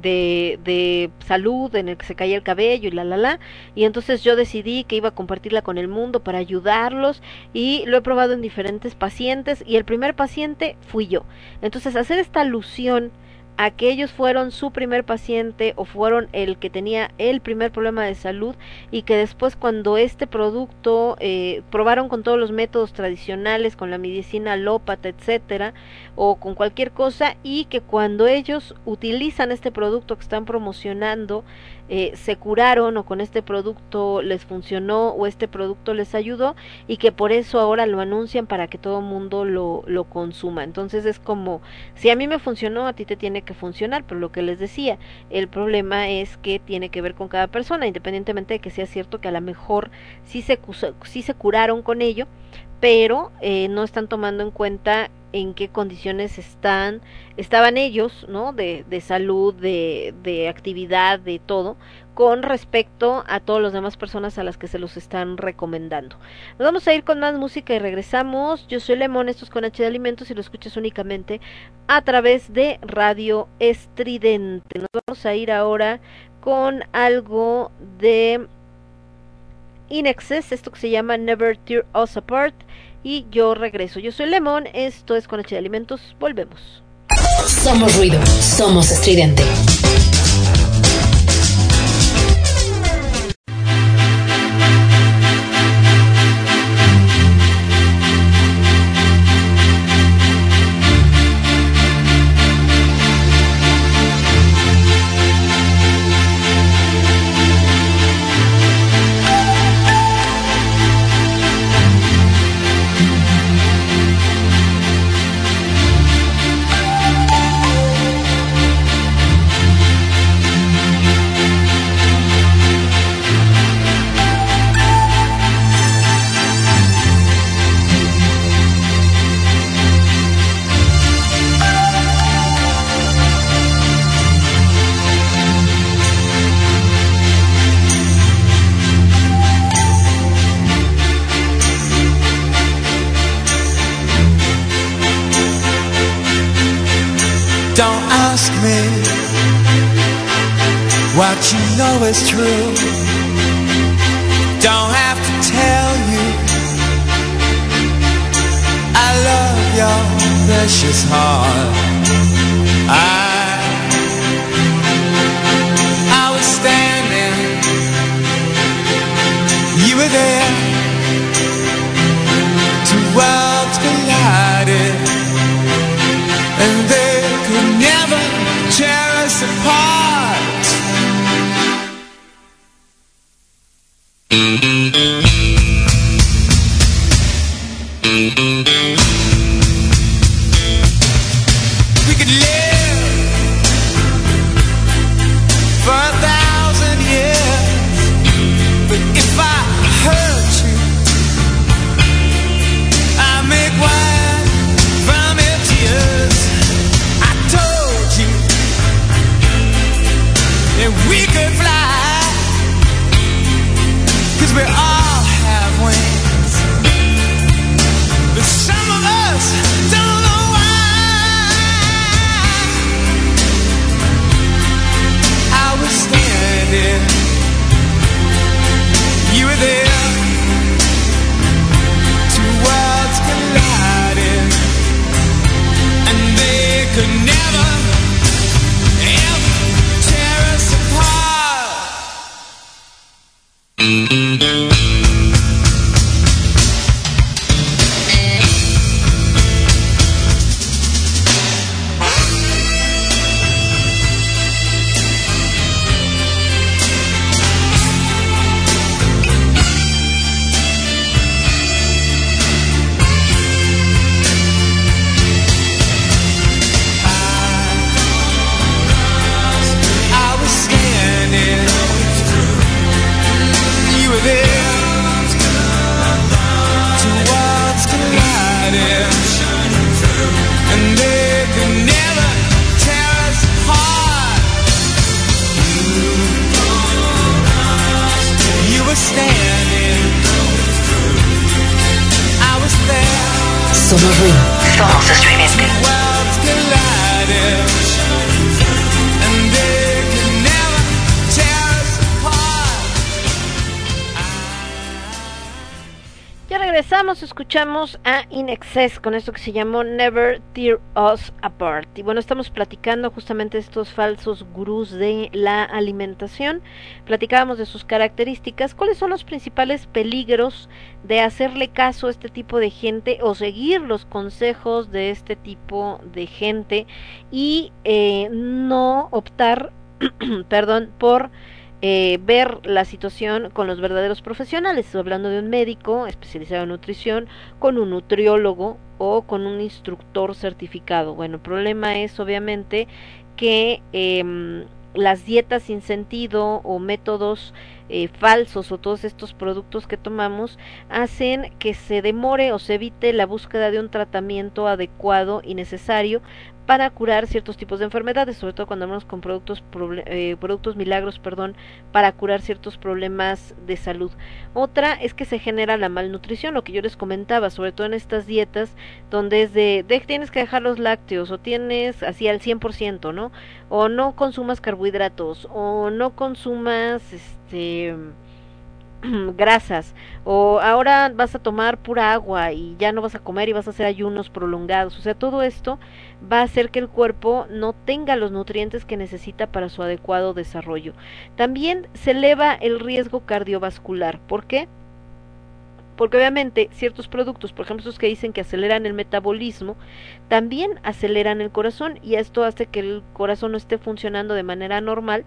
de, de salud en el que se caía el cabello y la la la. Y entonces yo decidí que iba a compartirla con el mundo para ayudarlos y lo he probado en diferentes pacientes y el primer paciente fui yo. Entonces hacer esta alusión a que ellos fueron su primer paciente o fueron el que tenía el primer problema de salud y que después cuando este producto eh, probaron con todos los métodos tradicionales con la medicina alópata etcétera o con cualquier cosa y que cuando ellos utilizan este producto que están promocionando eh, se curaron o con este producto les funcionó o este producto les ayudó y que por eso ahora lo anuncian para que todo el mundo lo, lo consuma. Entonces es como, si a mí me funcionó, a ti te tiene que funcionar, pero lo que les decía, el problema es que tiene que ver con cada persona, independientemente de que sea cierto que a lo mejor sí se, sí se curaron con ello, pero eh, no están tomando en cuenta en qué condiciones están, estaban ellos, ¿no? De, de salud, de, de actividad, de todo, con respecto a todas las demás personas a las que se los están recomendando. Nos vamos a ir con más música y regresamos. Yo soy Lemón, esto es con H de Alimentos y lo escuchas únicamente a través de Radio Estridente. Nos vamos a ir ahora con algo de In Excess, esto que se llama Never Tear Us Apart. Y yo regreso. Yo soy Lemón, esto es con H de Alimentos. Volvemos. Somos ruido, somos estridente. There. Somos ruido. Somos regresamos, escuchamos a In Excess con esto que se llamó Never Tear Us Apart. Y bueno, estamos platicando justamente estos falsos gurús de la alimentación. Platicábamos de sus características. ¿Cuáles son los principales peligros de hacerle caso a este tipo de gente o seguir los consejos de este tipo de gente y eh, no optar, perdón, por eh, ver la situación con los verdaderos profesionales, hablando de un médico especializado en nutrición, con un nutriólogo o con un instructor certificado. Bueno, el problema es obviamente que em, las dietas sin sentido o métodos eh, falsos o todos estos productos que tomamos hacen que se demore o se evite la búsqueda de un tratamiento adecuado y necesario para curar ciertos tipos de enfermedades, sobre todo cuando hablamos con productos eh, productos milagros, perdón, para curar ciertos problemas de salud. Otra es que se genera la malnutrición, lo que yo les comentaba, sobre todo en estas dietas donde es de, de tienes que dejar los lácteos o tienes así al 100%, ¿no? O no consumas carbohidratos o no consumas este grasas o ahora vas a tomar pura agua y ya no vas a comer y vas a hacer ayunos prolongados. O sea, todo esto va a hacer que el cuerpo no tenga los nutrientes que necesita para su adecuado desarrollo. También se eleva el riesgo cardiovascular. ¿Por qué? Porque obviamente ciertos productos, por ejemplo, esos que dicen que aceleran el metabolismo, también aceleran el corazón y esto hace que el corazón no esté funcionando de manera normal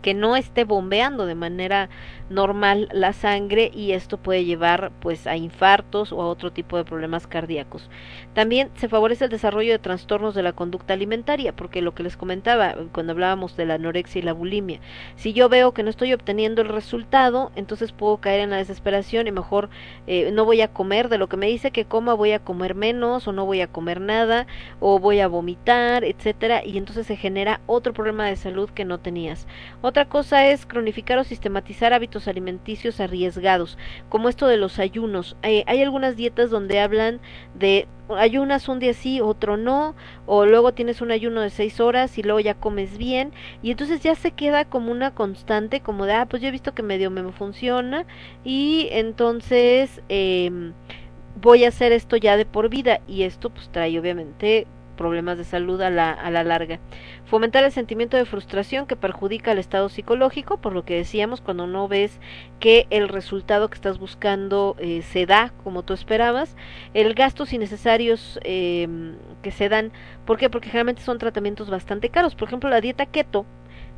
que no esté bombeando de manera normal la sangre y esto puede llevar pues a infartos o a otro tipo de problemas cardíacos. También se favorece el desarrollo de trastornos de la conducta alimentaria, porque lo que les comentaba cuando hablábamos de la anorexia y la bulimia, si yo veo que no estoy obteniendo el resultado, entonces puedo caer en la desesperación y mejor eh, no voy a comer de lo que me dice que coma, voy a comer menos o no voy a comer nada o voy a vomitar, etcétera, y entonces se genera otro problema de salud que no tenías. Otra cosa es cronificar o sistematizar hábitos alimenticios arriesgados, como esto de los ayunos. Eh, hay algunas dietas donde hablan de ayunas un día sí, otro no, o luego tienes un ayuno de seis horas y luego ya comes bien, y entonces ya se queda como una constante, como de, ah, pues yo he visto que medio me funciona, y entonces eh, voy a hacer esto ya de por vida, y esto pues trae obviamente problemas de salud a la, a la larga. Fomentar el sentimiento de frustración que perjudica el estado psicológico, por lo que decíamos, cuando no ves que el resultado que estás buscando eh, se da como tú esperabas. El gastos innecesarios eh, que se dan, ¿por qué? Porque generalmente son tratamientos bastante caros. Por ejemplo, la dieta keto,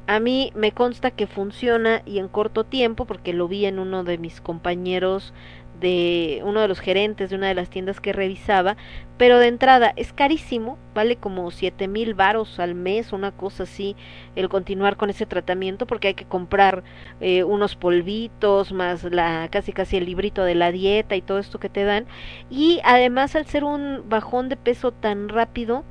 a mí me consta que funciona y en corto tiempo, porque lo vi en uno de mis compañeros de uno de los gerentes de una de las tiendas que revisaba, pero de entrada es carísimo, vale como siete mil varos al mes, una cosa así, el continuar con ese tratamiento, porque hay que comprar eh, unos polvitos, más la casi casi el librito de la dieta y todo esto que te dan, y además al ser un bajón de peso tan rápido,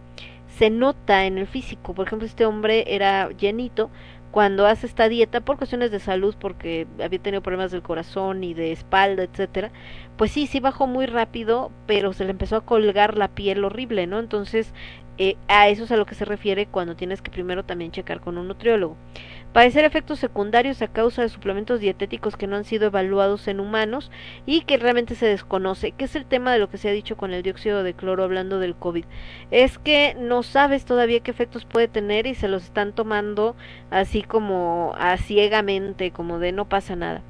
se nota en el físico, por ejemplo este hombre era llenito, cuando hace esta dieta por cuestiones de salud, porque había tenido problemas del corazón y de espalda, etcétera, pues sí, sí bajó muy rápido, pero se le empezó a colgar la piel horrible, ¿no? Entonces, eh, a eso es a lo que se refiere cuando tienes que primero también checar con un nutriólogo. Padecer efectos secundarios a causa de suplementos dietéticos que no han sido evaluados en humanos y que realmente se desconoce, que es el tema de lo que se ha dicho con el dióxido de cloro hablando del COVID. Es que no sabes todavía qué efectos puede tener y se los están tomando así como a ciegamente, como de no pasa nada.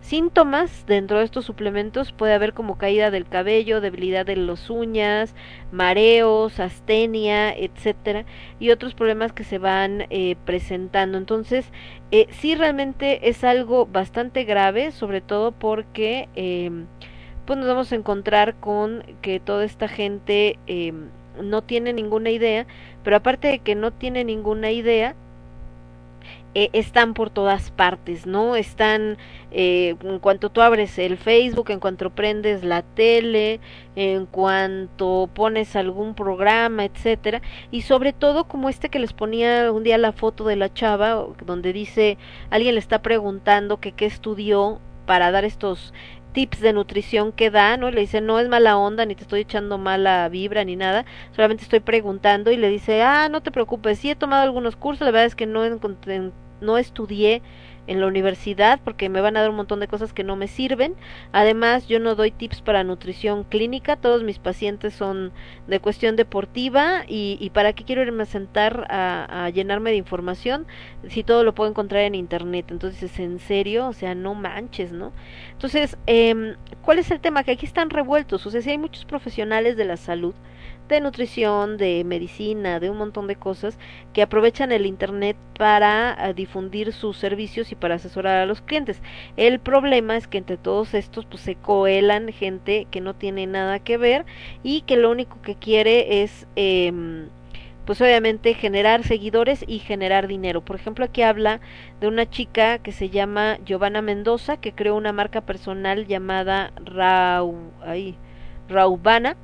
Síntomas dentro de estos suplementos puede haber como caída del cabello, debilidad de las uñas, mareos, astenia, etcétera, y otros problemas que se van eh, presentando. Entonces, eh, sí realmente es algo bastante grave, sobre todo porque eh, pues nos vamos a encontrar con que toda esta gente eh, no tiene ninguna idea, pero aparte de que no tiene ninguna idea, eh, están por todas partes, ¿no? Están eh, en cuanto tú abres el Facebook, en cuanto prendes la tele, en cuanto pones algún programa, etcétera, y sobre todo como este que les ponía un día la foto de la chava, donde dice alguien le está preguntando que qué estudió para dar estos tips de nutrición que da, ¿no? Le dice, no es mala onda, ni te estoy echando mala vibra, ni nada, solamente estoy preguntando y le dice, ah, no te preocupes, sí he tomado algunos cursos, la verdad es que no no estudié en la universidad porque me van a dar un montón de cosas que no me sirven. Además, yo no doy tips para nutrición clínica, todos mis pacientes son de cuestión deportiva y, y para qué quiero irme a sentar a, a, llenarme de información si todo lo puedo encontrar en internet. Entonces, en serio, o sea, no manches, ¿no? Entonces, eh, ¿cuál es el tema? Que aquí están revueltos, o sea, si hay muchos profesionales de la salud de nutrición, de medicina, de un montón de cosas que aprovechan el Internet para uh, difundir sus servicios y para asesorar a los clientes. El problema es que entre todos estos pues se coelan gente que no tiene nada que ver y que lo único que quiere es eh, pues obviamente generar seguidores y generar dinero. Por ejemplo, aquí habla de una chica que se llama Giovanna Mendoza, que creó una marca personal llamada Rau, ay, Raubana,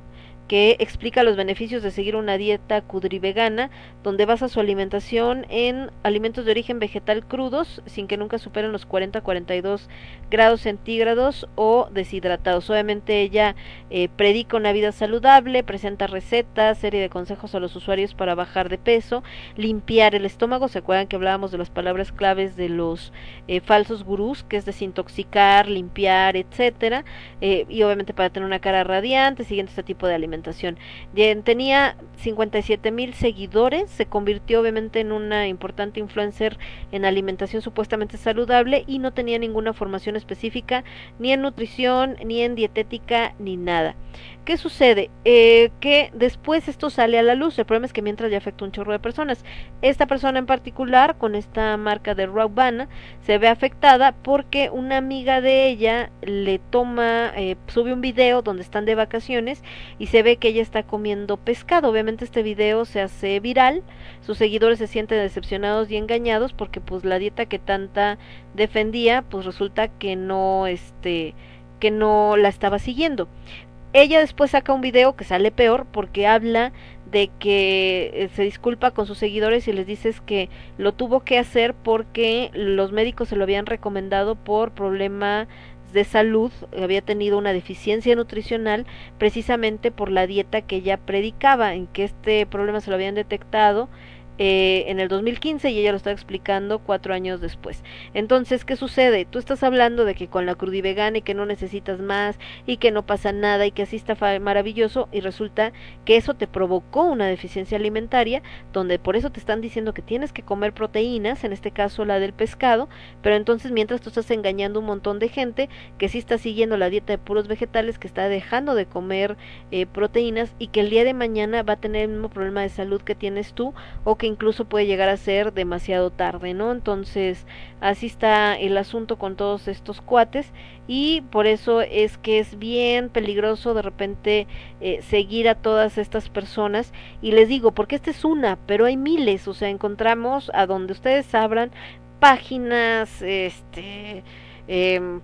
que explica los beneficios de seguir una dieta cudrivegana, donde basa su alimentación en alimentos de origen vegetal crudos, sin que nunca superen los 40-42 grados centígrados o deshidratados. Obviamente ella eh, predica una vida saludable, presenta recetas, serie de consejos a los usuarios para bajar de peso, limpiar el estómago, se acuerdan que hablábamos de las palabras claves de los eh, falsos gurús, que es desintoxicar, limpiar, etcétera, eh, y obviamente para tener una cara radiante, siguiendo este tipo de alimentación alimentación. Tenía 57 mil seguidores, se convirtió obviamente en una importante influencer en alimentación supuestamente saludable y no tenía ninguna formación específica ni en nutrición, ni en dietética, ni nada. ¿Qué sucede? Eh, que después esto sale a la luz. El problema es que mientras ya afecta un chorro de personas. Esta persona en particular, con esta marca de Raubana, se ve afectada porque una amiga de ella le toma, eh, sube un video donde están de vacaciones y se ve que ella está comiendo pescado. Obviamente este video se hace viral, sus seguidores se sienten decepcionados y engañados porque pues la dieta que tanta defendía, pues resulta que no, este, que no la estaba siguiendo. Ella después saca un video que sale peor porque habla de que eh, se disculpa con sus seguidores y les dices que lo tuvo que hacer porque los médicos se lo habían recomendado por problema de salud, había tenido una deficiencia nutricional precisamente por la dieta que ella predicaba, en que este problema se lo habían detectado eh, en el 2015 y ella lo está explicando cuatro años después. Entonces, ¿qué sucede? Tú estás hablando de que con la crudivegana y que no necesitas más y que no pasa nada y que así está maravilloso y resulta que eso te provocó una deficiencia alimentaria donde por eso te están diciendo que tienes que comer proteínas, en este caso la del pescado, pero entonces mientras tú estás engañando un montón de gente que sí está siguiendo la dieta de puros vegetales, que está dejando de comer eh, proteínas y que el día de mañana va a tener el mismo problema de salud que tienes tú o que incluso puede llegar a ser demasiado tarde, ¿no? Entonces, así está el asunto con todos estos cuates y por eso es que es bien peligroso de repente eh, seguir a todas estas personas y les digo, porque esta es una, pero hay miles, o sea, encontramos a donde ustedes abran páginas, este, eh,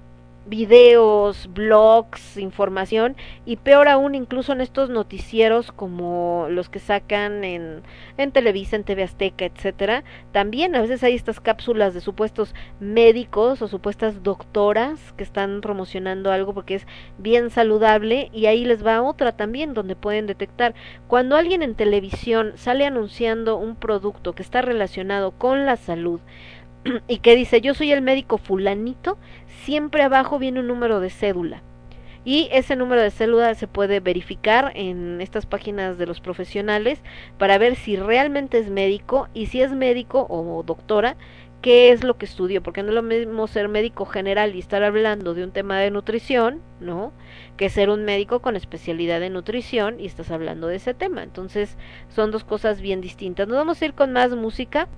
videos, blogs, información y peor aún incluso en estos noticieros como los que sacan en, en Televisa, en TV Azteca, etcétera, también a veces hay estas cápsulas de supuestos médicos o supuestas doctoras que están promocionando algo porque es bien saludable y ahí les va otra también donde pueden detectar. Cuando alguien en televisión sale anunciando un producto que está relacionado con la salud y que dice yo soy el médico fulanito, siempre abajo viene un número de cédula. Y ese número de cédula se puede verificar en estas páginas de los profesionales para ver si realmente es médico y si es médico o doctora, qué es lo que estudió, porque no es lo mismo ser médico general y estar hablando de un tema de nutrición, ¿no? Que ser un médico con especialidad en nutrición y estás hablando de ese tema. Entonces, son dos cosas bien distintas. Nos vamos a ir con más música.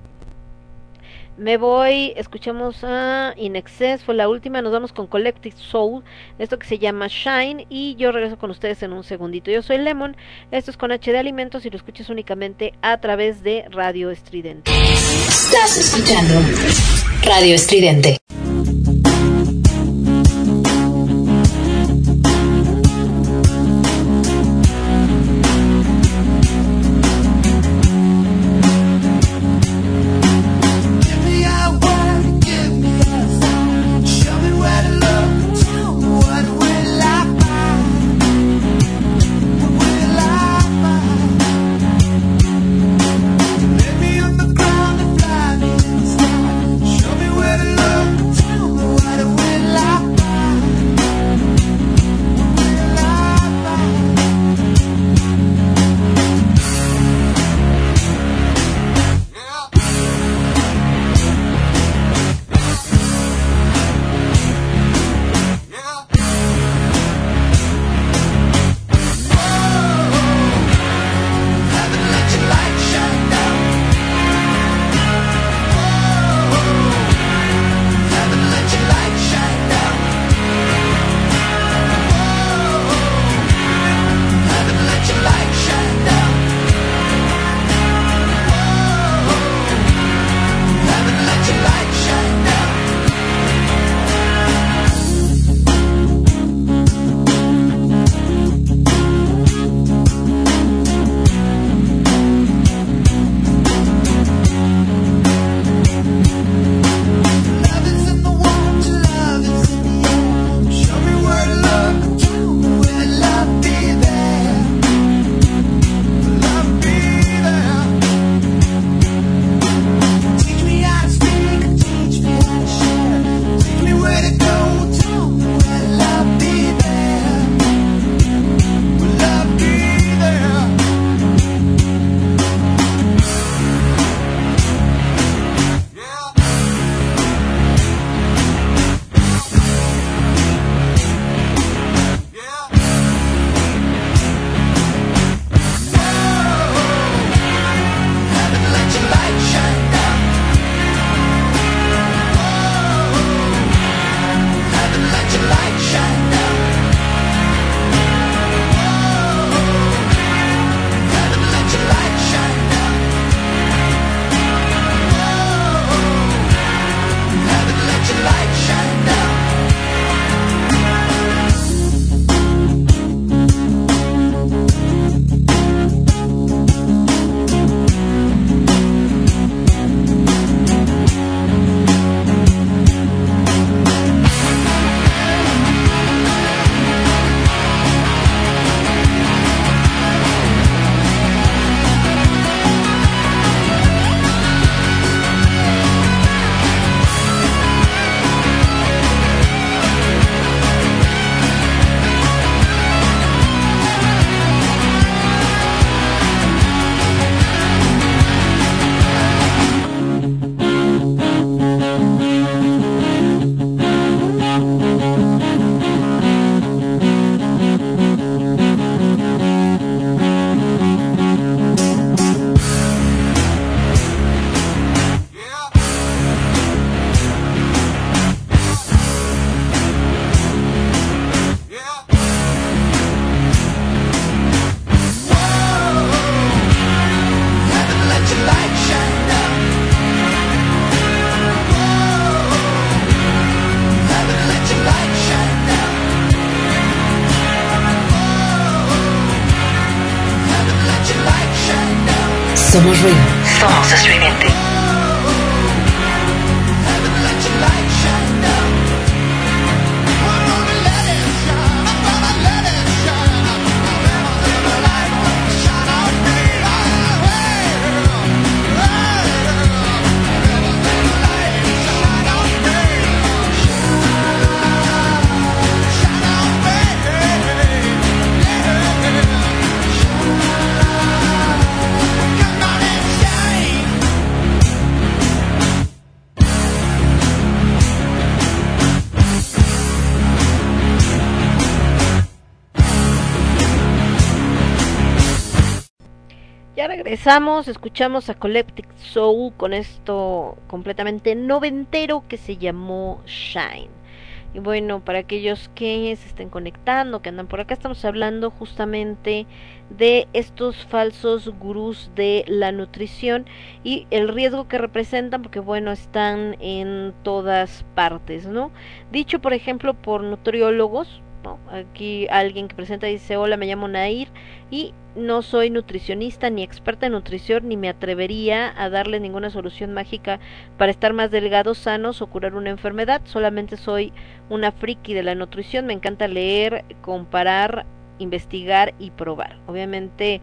Me voy, escuchamos a In Excess, fue la última, nos vamos con Collective Soul, esto que se llama Shine y yo regreso con ustedes en un segundito. Yo soy Lemon, esto es con H de Alimentos y lo escuchas únicamente a través de Radio Estridente. Estás escuchando Radio Estridente. Somos ruido. Somos estridente. Ya regresamos, escuchamos a Collective Soul con esto completamente noventero que se llamó Shine. Y bueno, para aquellos que se estén conectando, que andan por acá, estamos hablando justamente de estos falsos gurús de la nutrición y el riesgo que representan, porque bueno, están en todas partes, ¿no? Dicho, por ejemplo, por nutriólogos, Aquí alguien que presenta dice, hola, me llamo Nair y no soy nutricionista ni experta en nutrición ni me atrevería a darle ninguna solución mágica para estar más delgados, sanos o curar una enfermedad. Solamente soy una friki de la nutrición. Me encanta leer, comparar, investigar y probar. Obviamente,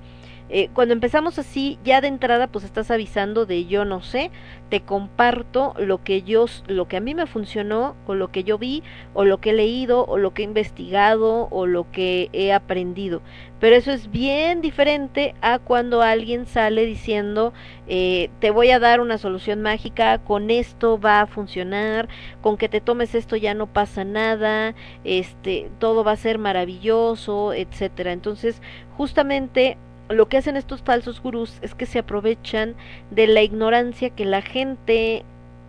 eh, cuando empezamos así, ya de entrada, pues estás avisando de yo no sé, te comparto lo que yo, lo que a mí me funcionó, o lo que yo vi, o lo que he leído, o lo que he investigado, o lo que he aprendido. Pero eso es bien diferente a cuando alguien sale diciendo, eh, te voy a dar una solución mágica, con esto va a funcionar, con que te tomes esto ya no pasa nada, este, todo va a ser maravilloso, etcétera. Entonces, justamente lo que hacen estos falsos gurús es que se aprovechan de la ignorancia que la gente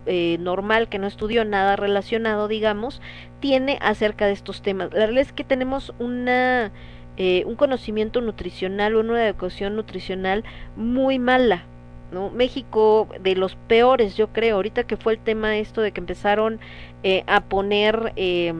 eh, normal que no estudió nada relacionado, digamos, tiene acerca de estos temas. La realidad es que tenemos una eh, un conocimiento nutricional o una educación nutricional muy mala. ¿no? México de los peores, yo creo, ahorita que fue el tema esto de que empezaron eh, a poner eh,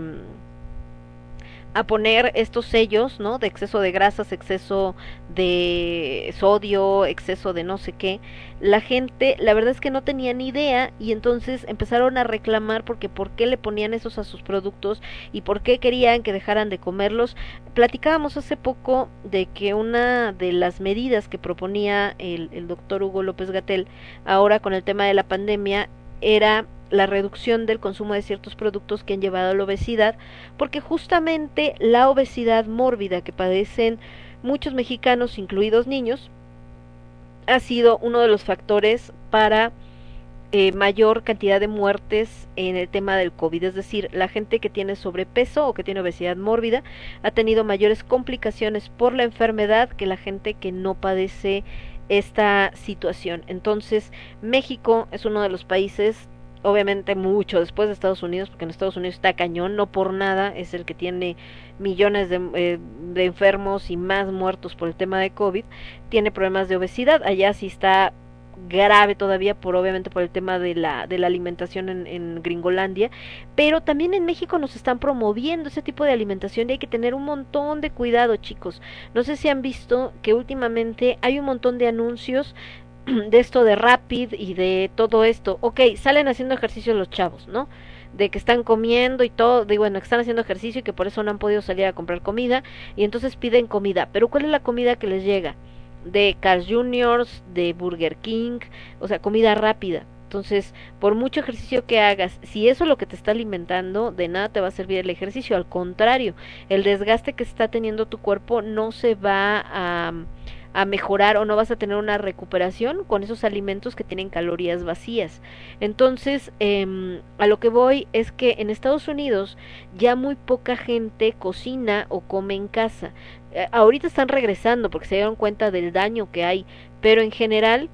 a poner estos sellos, ¿no? De exceso de grasas, exceso de sodio, exceso de no sé qué. La gente, la verdad es que no tenía ni idea y entonces empezaron a reclamar porque por qué le ponían esos a sus productos y por qué querían que dejaran de comerlos. Platicábamos hace poco de que una de las medidas que proponía el, el doctor Hugo López Gatel ahora con el tema de la pandemia era la reducción del consumo de ciertos productos que han llevado a la obesidad, porque justamente la obesidad mórbida que padecen muchos mexicanos, incluidos niños, ha sido uno de los factores para eh, mayor cantidad de muertes en el tema del COVID, es decir, la gente que tiene sobrepeso o que tiene obesidad mórbida ha tenido mayores complicaciones por la enfermedad que la gente que no padece esta situación. Entonces, México es uno de los países obviamente mucho después de Estados Unidos, porque en Estados Unidos está cañón, no por nada es el que tiene millones de, eh, de, enfermos y más muertos por el tema de COVID, tiene problemas de obesidad, allá sí está grave todavía por obviamente por el tema de la de la alimentación en, Gringolandia pero también en México nos están promoviendo ese tipo de alimentación y hay que tener un montón de cuidado chicos no sé si han visto que últimamente hay un montón de anuncios de esto de Rapid y de todo esto. Ok, salen haciendo ejercicio los chavos, ¿no? De que están comiendo y todo, de bueno, que están haciendo ejercicio y que por eso no han podido salir a comprar comida y entonces piden comida. Pero ¿cuál es la comida que les llega? De Carl Juniors, de Burger King, o sea, comida rápida. Entonces, por mucho ejercicio que hagas, si eso es lo que te está alimentando, de nada te va a servir el ejercicio. Al contrario, el desgaste que está teniendo tu cuerpo no se va a a mejorar o no vas a tener una recuperación con esos alimentos que tienen calorías vacías. Entonces, eh, a lo que voy es que en Estados Unidos ya muy poca gente cocina o come en casa. Eh, ahorita están regresando porque se dieron cuenta del daño que hay, pero en general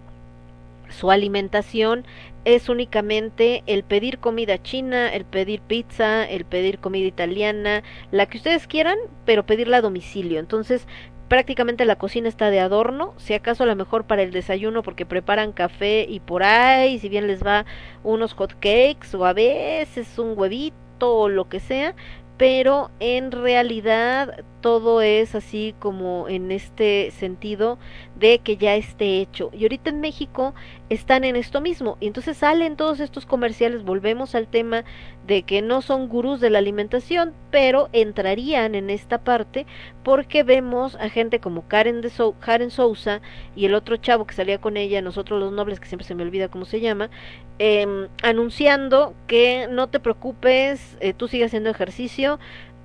su alimentación es únicamente el pedir comida china, el pedir pizza, el pedir comida italiana, la que ustedes quieran, pero pedirla a domicilio. Entonces, prácticamente la cocina está de adorno, si acaso a lo mejor para el desayuno porque preparan café y por ahí, si bien les va unos hot cakes o a veces un huevito o lo que sea, pero en realidad todo es así como en este sentido de que ya esté hecho. Y ahorita en México están en esto mismo. Y entonces salen todos estos comerciales, volvemos al tema de que no son gurús de la alimentación, pero entrarían en esta parte porque vemos a gente como Karen, de Sou Karen Sousa y el otro chavo que salía con ella, nosotros los nobles, que siempre se me olvida cómo se llama, eh, anunciando que no te preocupes, eh, tú sigas haciendo ejercicio,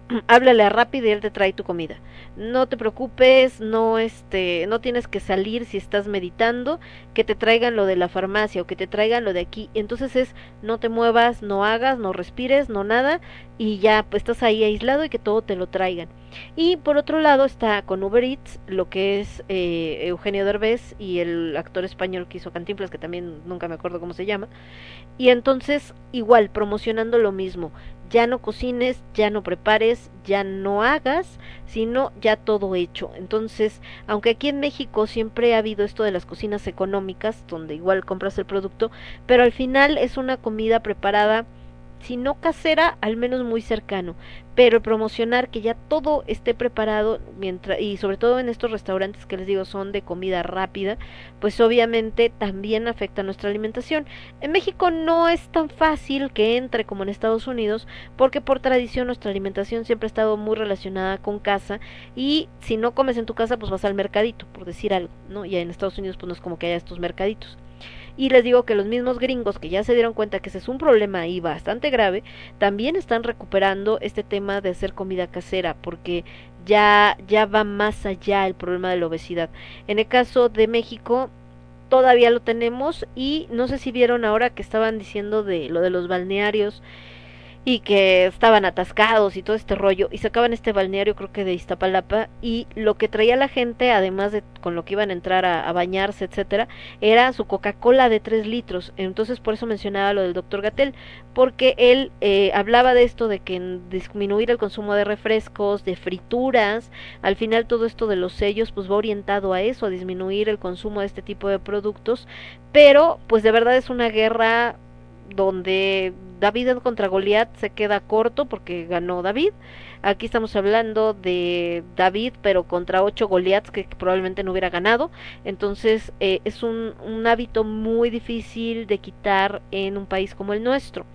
háblale a Rápido y él te trae tu comida. No te preocupes, no este, no tienes que salir si estás meditando, que te traigan lo de la farmacia o que te traigan lo de aquí. Entonces es no te muevas, no hagas, no respires, no nada y ya pues estás ahí aislado y que todo te lo traigan. Y por otro lado está con Uber Eats, lo que es eh, Eugenio Derbez y el actor español que hizo Cantinflas, que también nunca me acuerdo cómo se llama. Y entonces igual promocionando lo mismo ya no cocines, ya no prepares, ya no hagas, sino ya todo hecho. Entonces, aunque aquí en México siempre ha habido esto de las cocinas económicas, donde igual compras el producto, pero al final es una comida preparada si no casera, al menos muy cercano. Pero promocionar que ya todo esté preparado, mientras, y sobre todo en estos restaurantes que les digo son de comida rápida, pues obviamente también afecta nuestra alimentación. En México no es tan fácil que entre como en Estados Unidos, porque por tradición nuestra alimentación siempre ha estado muy relacionada con casa, y si no comes en tu casa, pues vas al mercadito, por decir algo, ¿no? Y en Estados Unidos pues no es como que haya estos mercaditos. Y les digo que los mismos gringos que ya se dieron cuenta que ese es un problema ahí bastante grave, también están recuperando este tema de hacer comida casera, porque ya, ya va más allá el problema de la obesidad. En el caso de México, todavía lo tenemos y no sé si vieron ahora que estaban diciendo de lo de los balnearios y que estaban atascados y todo este rollo y sacaban este balneario creo que de Iztapalapa y lo que traía la gente además de con lo que iban a entrar a, bañarse etcétera era su Coca-Cola de tres litros. Entonces por eso mencionaba lo del doctor Gatel porque él eh, hablaba de esto de que en disminuir el consumo de refrescos de frituras al final todo esto de los sellos pues va orientado a eso a disminuir el consumo de este tipo de productos pero pues de verdad es una guerra donde David contra Goliat se queda corto porque ganó David. Aquí estamos hablando de David, pero contra ocho Goliaths que probablemente no hubiera ganado. Entonces eh, es un, hábito muy difícil de quitar en un país como el nuestro.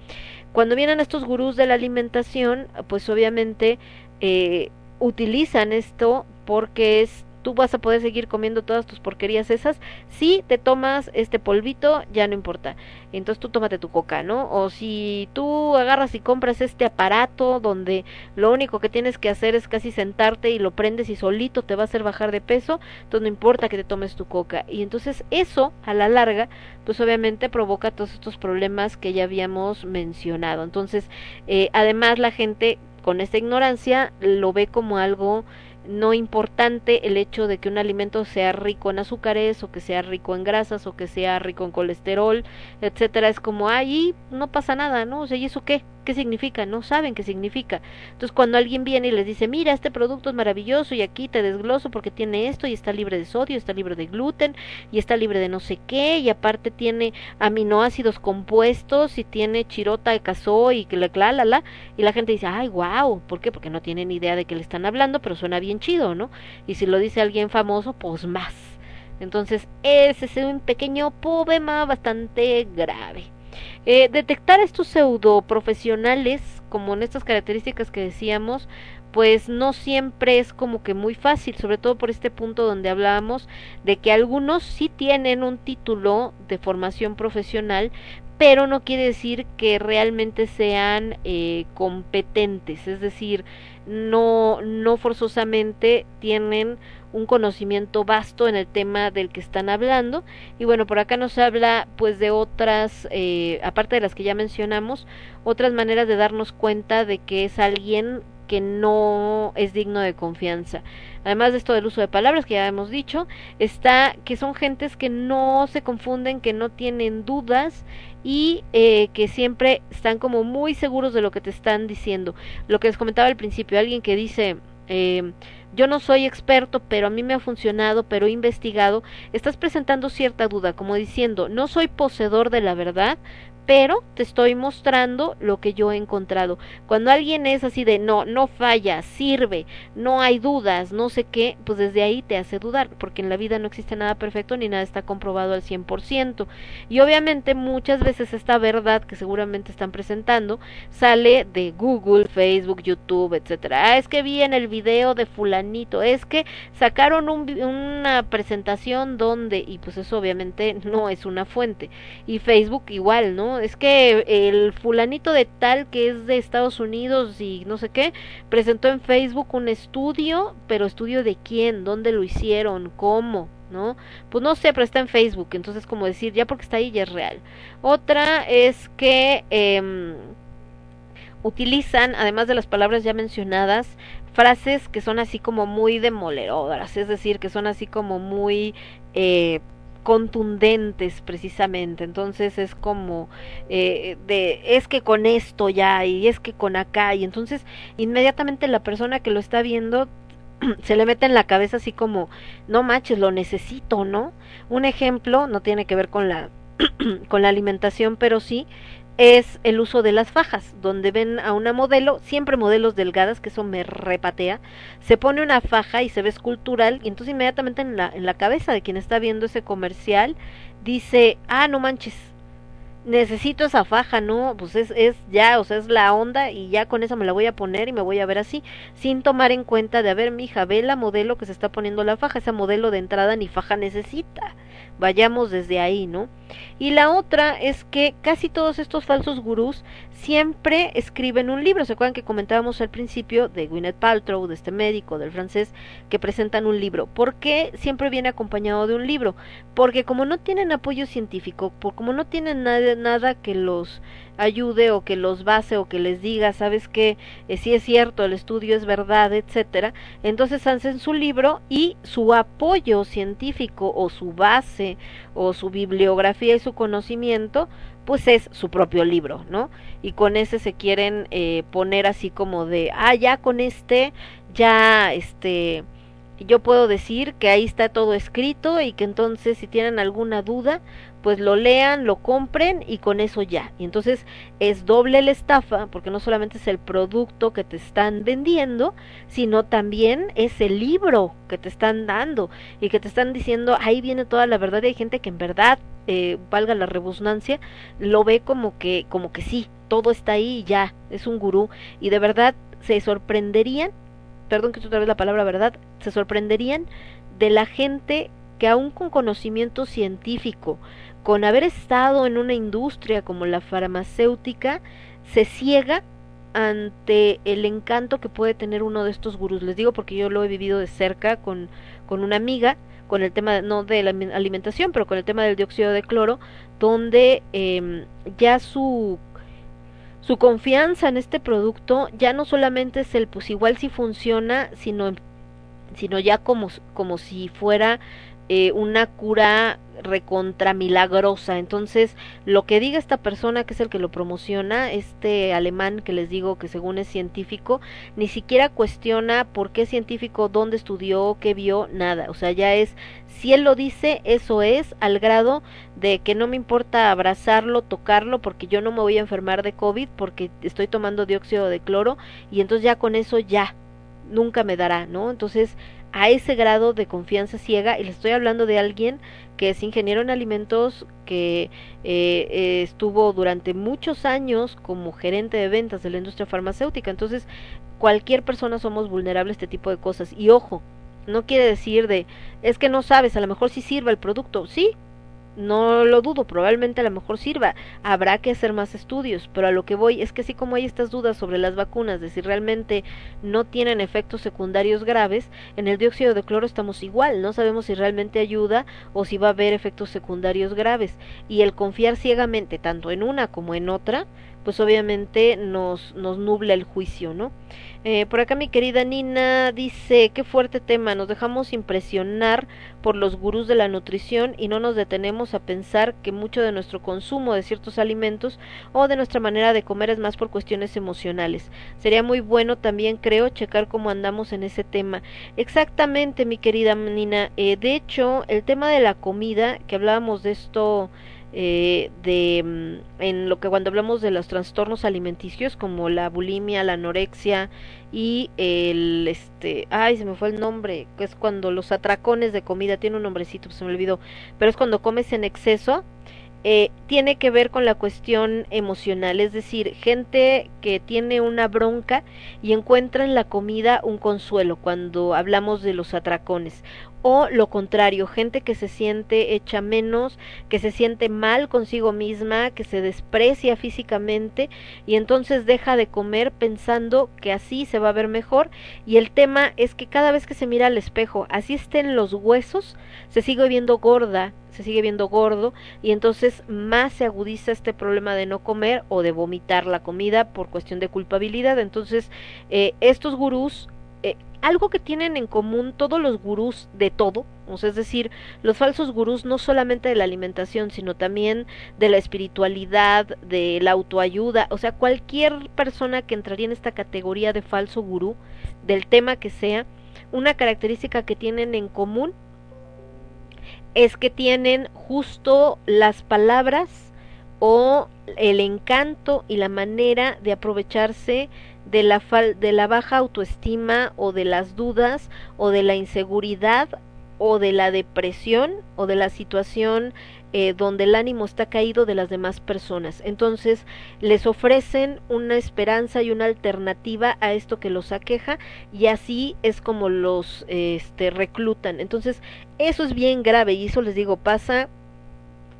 Cuando vienen estos gurús de la alimentación, pues obviamente eh, utilizan esto porque es tú vas a poder seguir comiendo todas tus porquerías esas. Si te tomas este polvito ya no importa. Entonces tú tómate tu coca no o si tú agarras y compras este aparato donde lo único que tienes que hacer es casi sentarte y lo prendes y solito te va a hacer bajar de peso entonces no importa que te tomes tu coca. Y entonces eso a la larga pues obviamente provoca todos estos problemas que ya habíamos mencionado. Entonces eh, además la gente con esta ignorancia lo ve como algo no importante el hecho de que un alimento sea rico en azúcares o que sea rico en grasas o que sea rico en colesterol, etcétera, es como ahí no pasa nada, ¿no? O sea, ¿y eso qué? ¿Qué significa? No saben qué significa. Entonces, cuando alguien viene y les dice, mira, este producto es maravilloso y aquí te desgloso porque tiene esto y está libre de sodio, está libre de gluten y está libre de no sé qué y aparte tiene aminoácidos compuestos y tiene chirota de casó y que la, la, la, y la gente dice, ay, wow, ¿por qué? Porque no tienen idea de qué le están hablando, pero suena chido, ¿no? Y si lo dice alguien famoso, pues más. Entonces, ese es un pequeño problema bastante grave. Eh, detectar estos pseudo profesionales, como en estas características que decíamos, pues no siempre es como que muy fácil, sobre todo por este punto donde hablábamos de que algunos sí tienen un título de formación profesional, pero no quiere decir que realmente sean eh, competentes, es decir, no, no forzosamente tienen un conocimiento vasto en el tema del que están hablando. Y bueno por acá nos habla pues de otras eh, aparte de las que ya mencionamos otras maneras de darnos cuenta de que es alguien que no es digno de confianza. Además de esto del uso de palabras que ya hemos dicho, está que son gentes que no se confunden, que no tienen dudas y eh, que siempre están como muy seguros de lo que te están diciendo. Lo que les comentaba al principio, alguien que dice eh, yo no soy experto, pero a mí me ha funcionado, pero he investigado, estás presentando cierta duda, como diciendo, no soy poseedor de la verdad, pero te estoy mostrando lo que yo he encontrado. Cuando alguien es así de no, no falla, sirve, no hay dudas, no sé qué, pues desde ahí te hace dudar, porque en la vida no existe nada perfecto ni nada está comprobado al 100%. Y obviamente muchas veces esta verdad que seguramente están presentando sale de Google, Facebook, YouTube, etcétera. Ah, es que vi en el video de fulanito, es que sacaron un, una presentación donde y pues eso obviamente no es una fuente. Y Facebook igual, ¿no? Es que el fulanito de tal que es de Estados Unidos y no sé qué, presentó en Facebook un estudio, pero estudio de quién, dónde lo hicieron, cómo, ¿no? Pues no sé, pero está en Facebook, entonces como decir, ya porque está ahí ya es real. Otra es que eh, utilizan, además de las palabras ya mencionadas, frases que son así como muy demoledoras, es decir, que son así como muy eh, contundentes precisamente. Entonces es como eh, de es que con esto ya y es que con acá y entonces inmediatamente la persona que lo está viendo se le mete en la cabeza así como no manches lo necesito no un ejemplo no tiene que ver con la con la alimentación pero sí es el uso de las fajas, donde ven a una modelo, siempre modelos delgadas, que eso me repatea, se pone una faja y se ve escultural, y entonces inmediatamente en la, en la cabeza de quien está viendo ese comercial dice, ah, no manches, necesito esa faja, ¿no? Pues es, es ya, o sea, es la onda y ya con esa me la voy a poner y me voy a ver así, sin tomar en cuenta de, a ver, mi hija, ve la modelo que se está poniendo la faja, esa modelo de entrada ni faja necesita. Vayamos desde ahí, ¿no? Y la otra es que casi todos estos falsos gurús siempre escriben un libro. ¿Se acuerdan que comentábamos al principio de Gwyneth Paltrow, de este médico, del francés, que presentan un libro? ¿Por qué siempre viene acompañado de un libro? Porque como no tienen apoyo científico, por como no tienen nada, nada que los ayude o que los base o que les diga, sabes que eh, si es cierto, el estudio es verdad, etcétera, entonces hacen su libro y su apoyo científico o su base o su bibliografía y su conocimiento pues es su propio libro, ¿no? Y con ese se quieren eh, poner así como de, ah, ya con este, ya, este, yo puedo decir que ahí está todo escrito y que entonces si tienen alguna duda, pues lo lean, lo compren y con eso ya. Y entonces es doble la estafa, porque no solamente es el producto que te están vendiendo, sino también es el libro que te están dando y que te están diciendo, ahí viene toda la verdad. Y hay gente que en verdad, eh, valga la rebusnancia, lo ve como que, como que sí, todo está ahí y ya, es un gurú. Y de verdad se sorprenderían, perdón que otra vez la palabra verdad, se sorprenderían de la gente que aún con conocimiento científico, con haber estado en una industria como la farmacéutica, se ciega ante el encanto que puede tener uno de estos gurús. Les digo porque yo lo he vivido de cerca con, con una amiga, con el tema, no de la alimentación, pero con el tema del dióxido de cloro, donde eh, ya su su confianza en este producto ya no solamente es el pues igual si funciona, sino sino ya como como si fuera eh, una cura recontra milagrosa. Entonces, lo que diga esta persona, que es el que lo promociona, este alemán que les digo que según es científico, ni siquiera cuestiona por qué científico, dónde estudió, qué vio, nada. O sea, ya es, si él lo dice, eso es, al grado de que no me importa abrazarlo, tocarlo, porque yo no me voy a enfermar de COVID, porque estoy tomando dióxido de cloro, y entonces ya con eso ya, nunca me dará, ¿no? Entonces, a ese grado de confianza ciega y le estoy hablando de alguien que es ingeniero en alimentos que eh, eh, estuvo durante muchos años como gerente de ventas de la industria farmacéutica. Entonces cualquier persona somos vulnerables a este tipo de cosas. Y ojo no quiere decir de es que no sabes a lo mejor si sirva el producto sí no lo dudo, probablemente a lo mejor sirva. Habrá que hacer más estudios, pero a lo que voy es que así como hay estas dudas sobre las vacunas de si realmente no tienen efectos secundarios graves, en el dióxido de cloro estamos igual, no sabemos si realmente ayuda o si va a haber efectos secundarios graves. Y el confiar ciegamente tanto en una como en otra, pues obviamente nos, nos nubla el juicio, ¿no? Eh, por acá mi querida Nina dice, qué fuerte tema, nos dejamos impresionar por los gurús de la nutrición y no nos detenemos a pensar que mucho de nuestro consumo de ciertos alimentos o de nuestra manera de comer es más por cuestiones emocionales. Sería muy bueno también, creo, checar cómo andamos en ese tema. Exactamente, mi querida Nina. Eh, de hecho, el tema de la comida, que hablábamos de esto eh, de mm, en lo que cuando hablamos de los trastornos alimenticios como la bulimia, la anorexia y el este, ay, se me fue el nombre, que es cuando los atracones de comida tiene un nombrecito, se me olvidó, pero es cuando comes en exceso, eh, tiene que ver con la cuestión emocional, es decir, gente que tiene una bronca y encuentra en la comida un consuelo cuando hablamos de los atracones, o lo contrario, gente que se siente hecha menos, que se siente mal consigo misma, que se desprecia físicamente y entonces deja de comer pensando que así se va a ver mejor y el tema es que cada vez que se mira al espejo, así estén los huesos, se sigue viendo gorda, se sigue viendo gordo y entonces más se agudiza este problema de no comer o de vomitar la comida por cuestión de culpabilidad. Entonces, eh, estos gurús algo que tienen en común todos los gurús de todo, o sea, es decir, los falsos gurús no solamente de la alimentación, sino también de la espiritualidad, de la autoayuda, o sea, cualquier persona que entraría en esta categoría de falso gurú, del tema que sea, una característica que tienen en común es que tienen justo las palabras o el encanto y la manera de aprovecharse de la, fal de la baja autoestima o de las dudas o de la inseguridad o de la depresión o de la situación eh, donde el ánimo está caído de las demás personas. Entonces les ofrecen una esperanza y una alternativa a esto que los aqueja y así es como los este, reclutan. Entonces eso es bien grave y eso les digo pasa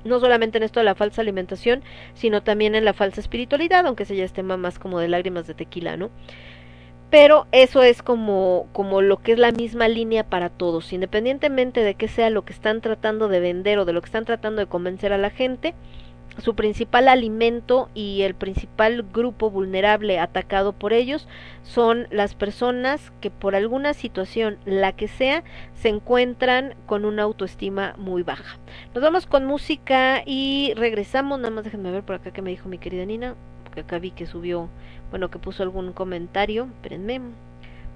no solamente en esto de la falsa alimentación, sino también en la falsa espiritualidad, aunque se ya es tema más como de lágrimas de tequila, ¿no? Pero eso es como, como lo que es la misma línea para todos, independientemente de qué sea lo que están tratando de vender o de lo que están tratando de convencer a la gente, su principal alimento y el principal grupo vulnerable atacado por ellos son las personas que por alguna situación, la que sea, se encuentran con una autoestima muy baja. Nos vamos con música y regresamos. Nada más déjenme ver por acá que me dijo mi querida Nina, porque acá vi que subió, bueno, que puso algún comentario. Espérenme,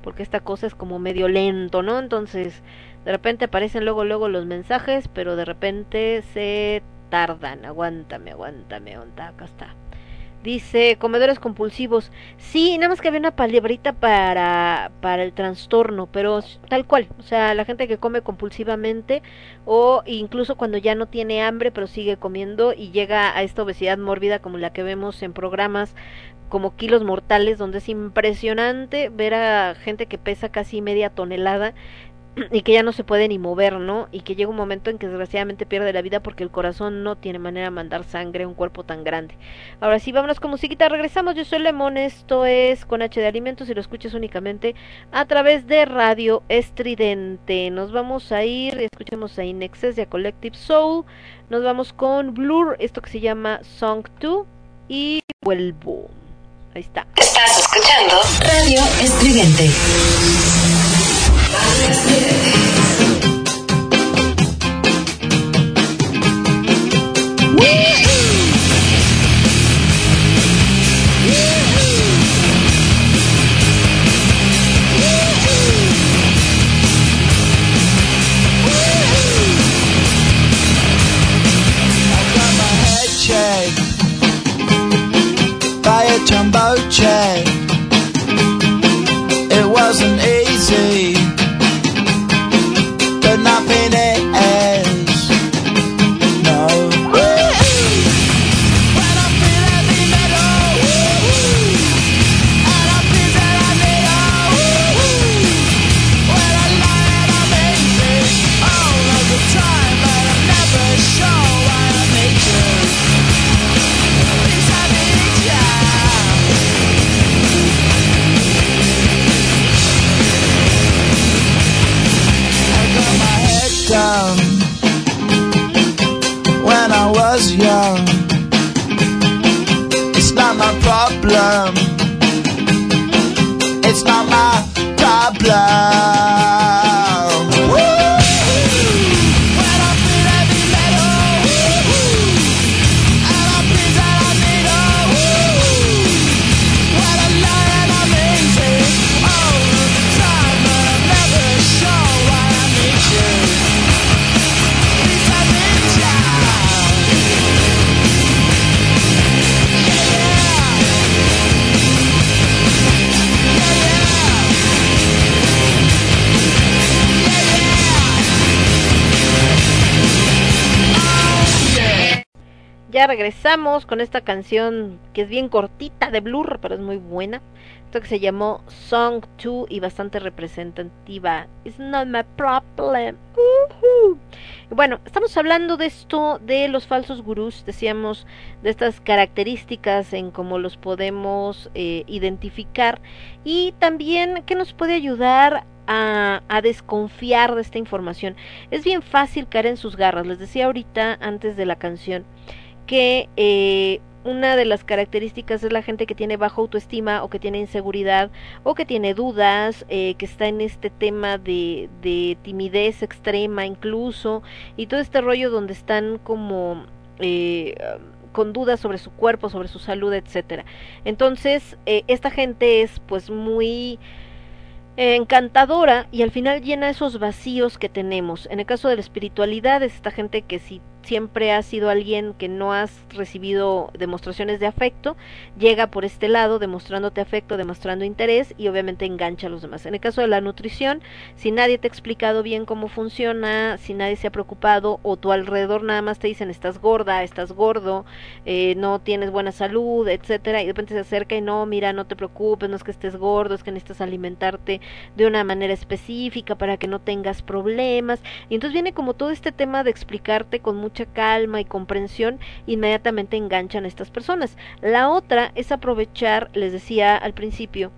porque esta cosa es como medio lento, ¿no? Entonces, de repente aparecen luego, luego los mensajes, pero de repente se tardan. Aguántame, aguántame, onda, acá está. Dice, comedores compulsivos. Sí, nada más que había una palabrita para, para el trastorno, pero tal cual. O sea, la gente que come compulsivamente o incluso cuando ya no tiene hambre, pero sigue comiendo y llega a esta obesidad mórbida como la que vemos en programas como kilos mortales, donde es impresionante ver a gente que pesa casi media tonelada y que ya no se puede ni mover, ¿no? Y que llega un momento en que desgraciadamente pierde la vida porque el corazón no tiene manera de mandar sangre a un cuerpo tan grande. Ahora sí, vámonos con musiquita, regresamos, yo soy Lemón, esto es con H de Alimentos y lo escuchas únicamente a través de Radio Estridente. Nos vamos a ir, escuchemos a Inexes de Collective Soul, nos vamos con Blur, esto que se llama Song 2 y vuelvo. Ahí está. Estás escuchando Radio Estridente. Six years. Con esta canción que es bien cortita de Blur, pero es muy buena. Esto que se llamó Song 2 y bastante representativa. It's not my problem. Bueno, estamos hablando de esto de los falsos gurús, decíamos de estas características en cómo los podemos eh, identificar y también qué nos puede ayudar a, a, desconfiar de esta información. Es bien fácil caer en sus garras. Les decía ahorita antes de la canción que eh, una de las características es la gente que tiene baja autoestima o que tiene inseguridad o que tiene dudas, eh, que está en este tema de, de timidez extrema incluso y todo este rollo donde están como eh, con dudas sobre su cuerpo, sobre su salud, etcétera. Entonces, esta gente es pues muy encantadora y al final llena esos vacíos que tenemos. En el caso de la espiritualidad es esta gente que si siempre has sido alguien que no has recibido demostraciones de afecto, llega por este lado demostrándote afecto, demostrando interés y obviamente engancha a los demás. En el caso de la nutrición, si nadie te ha explicado bien cómo funciona, si nadie se ha preocupado o tu alrededor nada más te dicen estás gorda, estás gordo, eh, no tienes buena salud, etcétera, y de repente se acerca y no, mira, no te preocupes, no es que estés gordo, es que necesitas alimentarte de una manera específica para que no tengas problemas. Y entonces viene como todo este tema de explicarte con mucho mucha calma y comprensión, inmediatamente enganchan a estas personas. La otra es aprovechar, les decía al principio,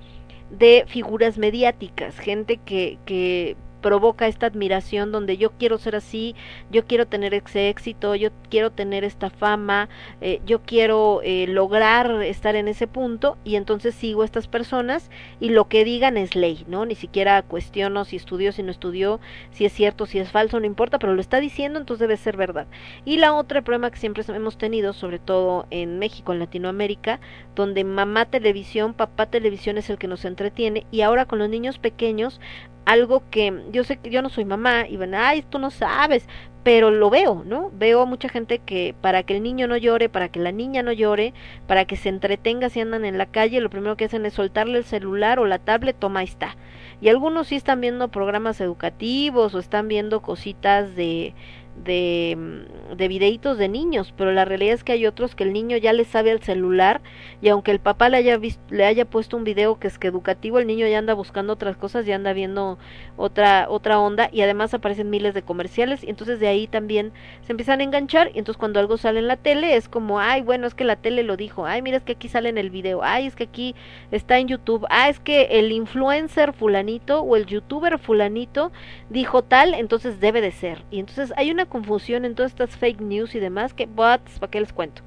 de figuras mediáticas, gente que, que provoca esta admiración donde yo quiero ser así, yo quiero tener ese éxito, yo quiero tener esta fama, eh, yo quiero eh, lograr estar en ese punto y entonces sigo a estas personas y lo que digan es ley, ¿no? Ni siquiera cuestiono si estudió, si no estudió, si es cierto, si es falso, no importa, pero lo está diciendo, entonces debe ser verdad. Y la otra problema que siempre hemos tenido, sobre todo en México, en Latinoamérica, donde mamá televisión, papá televisión es el que nos entretiene y ahora con los niños pequeños algo que yo sé que yo no soy mamá y van, ay, tú no sabes, pero lo veo, ¿no? Veo a mucha gente que para que el niño no llore, para que la niña no llore, para que se entretenga si andan en la calle, lo primero que hacen es soltarle el celular o la tablet, toma, ahí está. Y algunos sí están viendo programas educativos o están viendo cositas de de, mm, de videitos de niños, pero la realidad es que hay otros que el niño ya le sabe al celular y aunque el papá le haya visto, le haya puesto un video que es que educativo, el niño ya anda buscando otras cosas, ya anda viendo otra otra onda y además aparecen miles de comerciales y entonces de ahí también se empiezan a enganchar y entonces cuando algo sale en la tele es como, ay, bueno, es que la tele lo dijo, ay, mira, es que aquí sale en el video, ay, es que aquí está en YouTube, ah, es que el influencer fulanito o el youtuber fulanito dijo tal, entonces debe de ser. Y entonces hay una confusión en todas estas fake news y demás que, ¿para qué les cuento?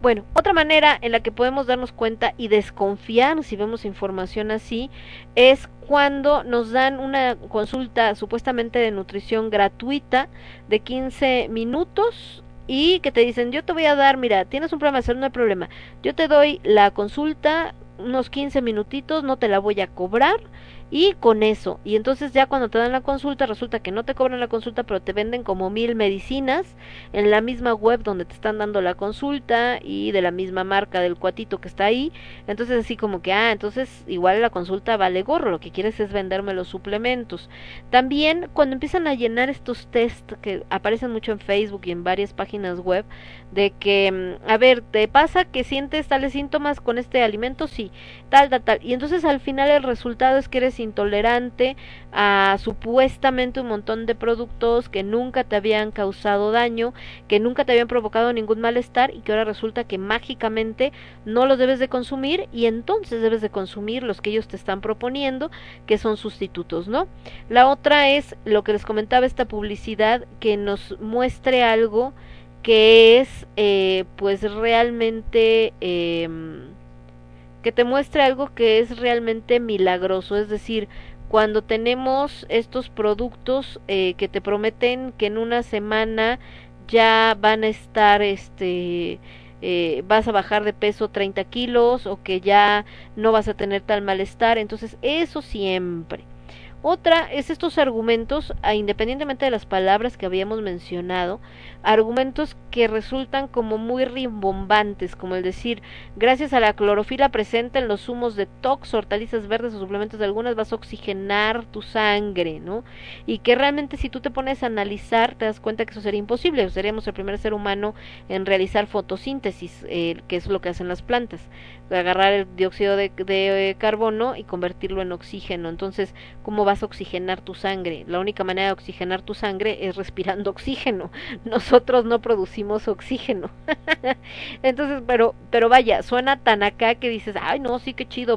Bueno, otra manera en la que podemos darnos cuenta y desconfiar si vemos información así es cuando nos dan una consulta supuestamente de nutrición gratuita de 15 minutos y que te dicen, yo te voy a dar, mira, tienes un problema de salud, no hay problema, yo te doy la consulta unos 15 minutitos, no te la voy a cobrar y con eso, y entonces ya cuando te dan la consulta, resulta que no te cobran la consulta, pero te venden como mil medicinas en la misma web donde te están dando la consulta y de la misma marca del cuatito que está ahí. Entonces así como que, ah, entonces igual la consulta vale gorro, lo que quieres es venderme los suplementos. También cuando empiezan a llenar estos test que aparecen mucho en Facebook y en varias páginas web, de que, mm, a ver, ¿te pasa que sientes tales síntomas con este alimento? Sí, tal, tal, tal. Y entonces al final el resultado es que eres intolerante a supuestamente un montón de productos que nunca te habían causado daño, que nunca te habían provocado ningún malestar y que ahora resulta que mágicamente no los debes de consumir y entonces debes de consumir los que ellos te están proponiendo, que son sustitutos, ¿no? La otra es lo que les comentaba esta publicidad que nos muestre algo que es eh, pues realmente eh, que te muestre algo que es realmente milagroso, es decir, cuando tenemos estos productos eh, que te prometen que en una semana ya van a estar este eh, vas a bajar de peso 30 kilos o que ya no vas a tener tal malestar. Entonces eso siempre Otra es estos argumentos, independientemente de las palabras que habíamos mencionado, argumentos que resultan como muy rimbombantes, como el decir, gracias a la clorofila presente en los zumos de tox, hortalizas verdes o suplementos de algunas vas a oxigenar tu sangre, ¿no? Y que realmente si tú te pones a analizar, te das cuenta que eso sería imposible, seríamos el primer ser humano en realizar fotosíntesis, eh, que es lo que hacen las plantas, agarrar el dióxido de, de carbono y convertirlo en oxígeno. Entonces, ¿cómo vas a oxigenar tu sangre? La única manera de oxigenar tu sangre es respirando oxígeno. Nosotros no producimos oxígeno. Entonces, pero, pero vaya, suena tan acá que dices, ay, no, sí, qué chido,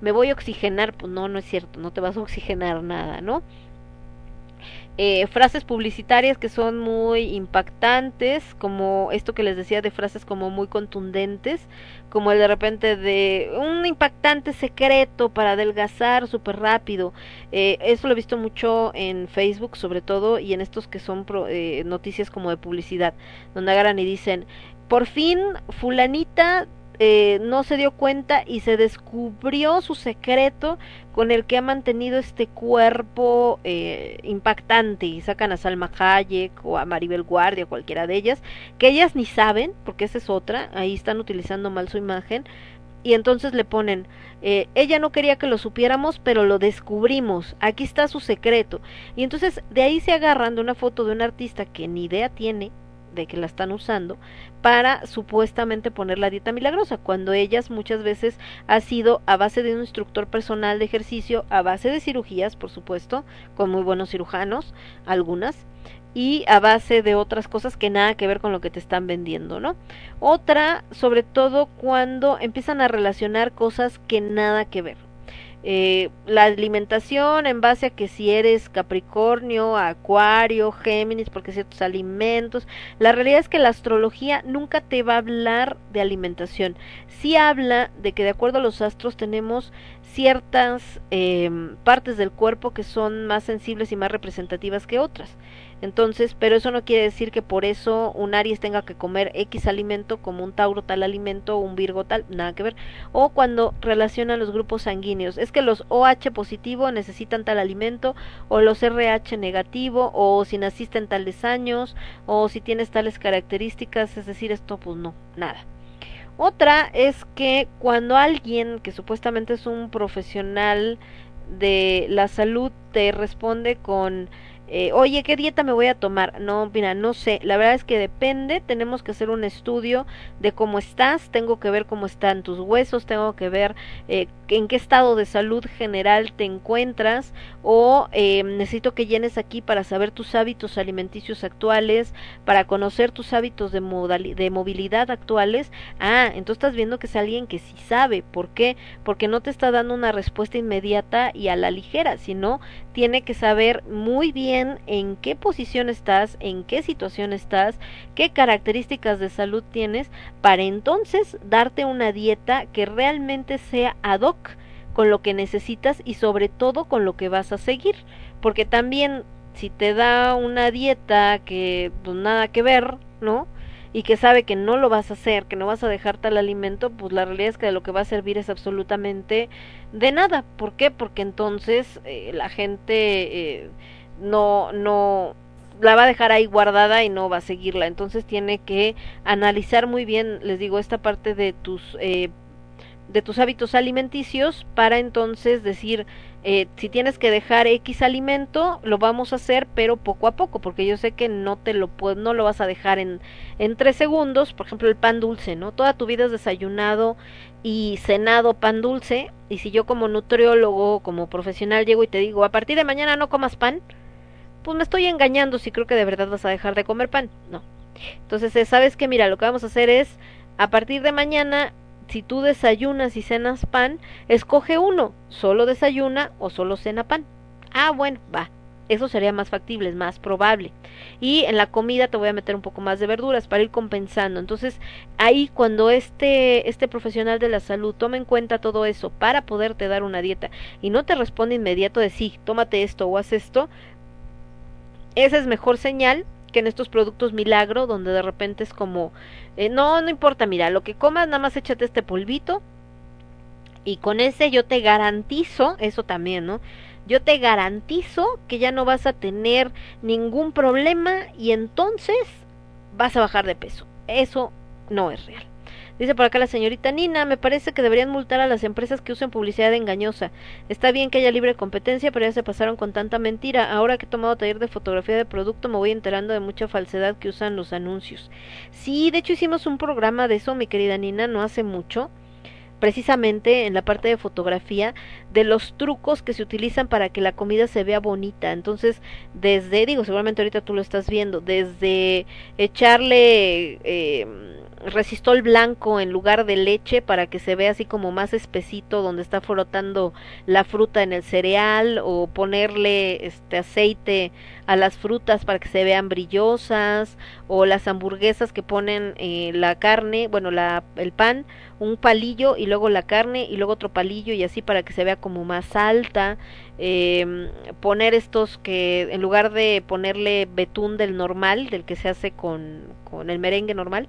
me voy a oxigenar. Pues no, no es cierto, no te vas a oxigenar nada, ¿no? Eh, frases publicitarias que son muy impactantes, como esto que les decía de frases como muy contundentes, como el de repente de un impactante secreto para adelgazar súper rápido. Eh, eso lo he visto mucho en Facebook sobre todo y en estos que son pro, eh, noticias como de publicidad, donde agarran y dicen, por fin fulanita eh, no se dio cuenta y se descubrió su secreto con el que ha mantenido este cuerpo eh, impactante y sacan a Salma Hayek o a Maribel Guardia, cualquiera de ellas, que ellas ni saben, porque esa es otra, ahí están utilizando mal su imagen, y entonces le ponen, eh, ella no quería que lo supiéramos, pero lo descubrimos, aquí está su secreto. Y entonces de ahí se agarran de una foto de un artista que ni idea tiene de que la están usando para supuestamente poner la dieta milagrosa, cuando ellas muchas veces ha sido a base de un instructor personal de ejercicio, a base de cirugías, por supuesto, con muy buenos cirujanos, algunas, y a base de otras cosas que nada que ver con lo que te están vendiendo, ¿no? Otra, sobre todo cuando empiezan a relacionar cosas que nada que ver eh, la alimentación en base a que si eres Capricornio, Acuario, Géminis, porque ciertos alimentos. La realidad es que la astrología nunca te va a hablar de alimentación. Sí habla de que de acuerdo a los astros tenemos ciertas eh, partes del cuerpo que son más sensibles y más representativas que otras. Entonces, pero eso no quiere decir que por eso un Aries tenga que comer X alimento como un Tauro tal alimento o un Virgo tal, nada que ver. O cuando relacionan los grupos sanguíneos, es que los OH positivo necesitan tal alimento o los RH negativo o si naciste en tales años o si tienes tales características, es decir, esto pues no, nada. Otra es que cuando alguien que supuestamente es un profesional de la salud te responde con eh, oye, ¿qué dieta me voy a tomar? No, mira, no sé. La verdad es que depende. Tenemos que hacer un estudio de cómo estás. Tengo que ver cómo están tus huesos. Tengo que ver eh, en qué estado de salud general te encuentras. O eh, necesito que llenes aquí para saber tus hábitos alimenticios actuales, para conocer tus hábitos de, de movilidad actuales. Ah, entonces estás viendo que es alguien que sí sabe. ¿Por qué? Porque no te está dando una respuesta inmediata y a la ligera, sino tiene que saber muy en qué posición estás, en qué situación estás, qué características de salud tienes, para entonces darte una dieta que realmente sea ad hoc con lo que necesitas y sobre todo con lo que vas a seguir. Porque también si te da una dieta que pues nada que ver, ¿no? y que sabe que no lo vas a hacer, que no vas a dejar tal alimento, pues la realidad es que de lo que va a servir es absolutamente de nada. ¿Por qué? Porque entonces eh, la gente eh, no, no, la va a dejar ahí guardada y no va a seguirla. Entonces tiene que analizar muy bien, les digo, esta parte de tus, eh, de tus hábitos alimenticios para entonces decir, eh, si tienes que dejar X alimento, lo vamos a hacer, pero poco a poco, porque yo sé que no te lo no lo vas a dejar en, en tres segundos, por ejemplo el pan dulce, ¿no? Toda tu vida has desayunado y cenado pan dulce, y si yo como nutriólogo, como profesional llego y te digo, a partir de mañana no comas pan, pues me estoy engañando si creo que de verdad vas a dejar de comer pan. No. Entonces, eh, ¿sabes qué? Mira, lo que vamos a hacer es, a partir de mañana, si tú desayunas y cenas pan, escoge uno, solo desayuna o solo cena pan. Ah, bueno, va. Eso sería más factible, es más probable. Y en la comida te voy a meter un poco más de verduras para ir compensando. Entonces, ahí cuando este, este profesional de la salud toma en cuenta todo eso para poderte dar una dieta y no te responde inmediato de sí, tómate esto o haz esto, esa es mejor señal que en estos productos milagro, donde de repente es como, eh, no, no importa, mira, lo que comas, nada más échate este polvito y con ese yo te garantizo, eso también, ¿no? yo te garantizo que ya no vas a tener ningún problema y entonces vas a bajar de peso. Eso no es real. Dice por acá la señorita Nina, me parece que deberían multar a las empresas que usen publicidad engañosa. Está bien que haya libre competencia, pero ya se pasaron con tanta mentira. Ahora que he tomado taller de fotografía de producto, me voy enterando de mucha falsedad que usan los anuncios. Sí, de hecho hicimos un programa de eso, mi querida Nina, no hace mucho precisamente en la parte de fotografía de los trucos que se utilizan para que la comida se vea bonita. Entonces, desde, digo, seguramente ahorita tú lo estás viendo, desde echarle eh, resistol blanco en lugar de leche para que se vea así como más espesito donde está frotando la fruta en el cereal o ponerle este aceite a las frutas para que se vean brillosas o las hamburguesas que ponen eh, la carne, bueno, la, el pan, un palillo y luego la carne y luego otro palillo y así para que se vea como más alta, eh, poner estos que en lugar de ponerle betún del normal, del que se hace con, con el merengue normal,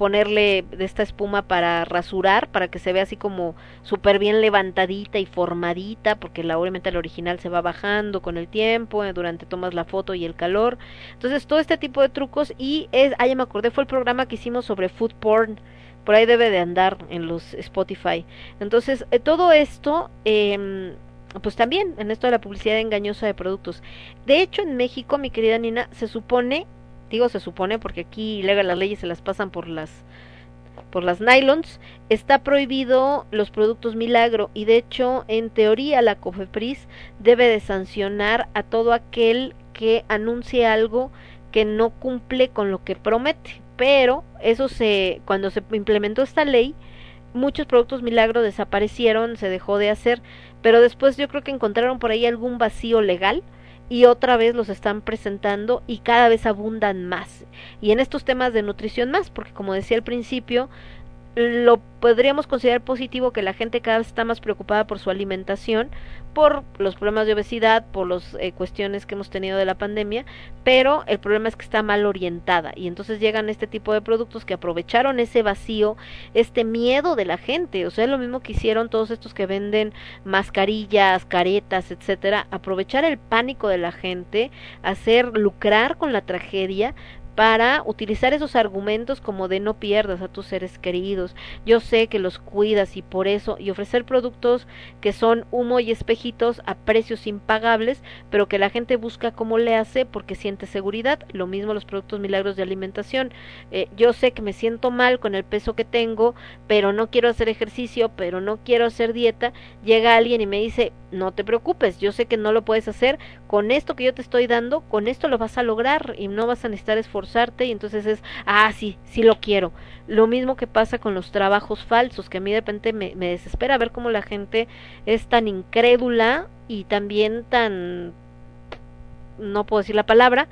ponerle de esta espuma para rasurar, para que se vea así como súper bien levantadita y formadita, porque la, obviamente la original se va bajando con el tiempo, eh, durante tomas la foto y el calor. Entonces, todo este tipo de trucos y es, ah, ya me acordé, fue el programa que hicimos sobre food porn, por ahí debe de andar en los Spotify. Entonces, eh, todo esto, eh, pues también en esto de la publicidad engañosa de productos. De hecho, en México, mi querida Nina, se supone se supone porque aquí luego las leyes se las pasan por las por las nylons, está prohibido los productos milagro. Y de hecho en teoría la COFEPRIS debe de sancionar a todo aquel que anuncie algo que no cumple con lo que promete, pero eso se cuando se implementó esta ley muchos productos milagro desaparecieron, se dejó de hacer, pero después yo creo que encontraron por ahí algún vacío legal y otra vez los están presentando y cada vez abundan más. Y en estos temas de nutrición más, porque como decía al principio, lo podríamos considerar positivo que la gente cada vez está más preocupada por su alimentación, por los problemas de obesidad, por las eh, cuestiones que hemos tenido de la pandemia, pero el problema es que está mal orientada. Y entonces llegan este tipo de productos que aprovecharon ese vacío, este miedo de la gente, o sea, es lo mismo que hicieron todos estos que venden mascarillas, caretas, etcétera, aprovechar el pánico de la gente, hacer lucrar con la tragedia para utilizar esos argumentos como de no pierdas a tus seres queridos, yo sé que los cuidas y por eso, y ofrecer productos que son humo y espejitos a precios impagables, pero que la gente busca cómo le hace porque siente seguridad, lo mismo los productos milagros de alimentación, eh, yo sé que me siento mal con el peso que tengo, pero no quiero hacer ejercicio, pero no quiero hacer dieta, llega alguien y me dice, no te preocupes, yo sé que no lo puedes hacer, con esto que yo te estoy dando, con esto lo vas a lograr y no vas a necesitar y entonces es, ah, sí, sí lo quiero. Lo mismo que pasa con los trabajos falsos, que a mí de repente me, me desespera ver cómo la gente es tan incrédula y también tan, no puedo decir la palabra,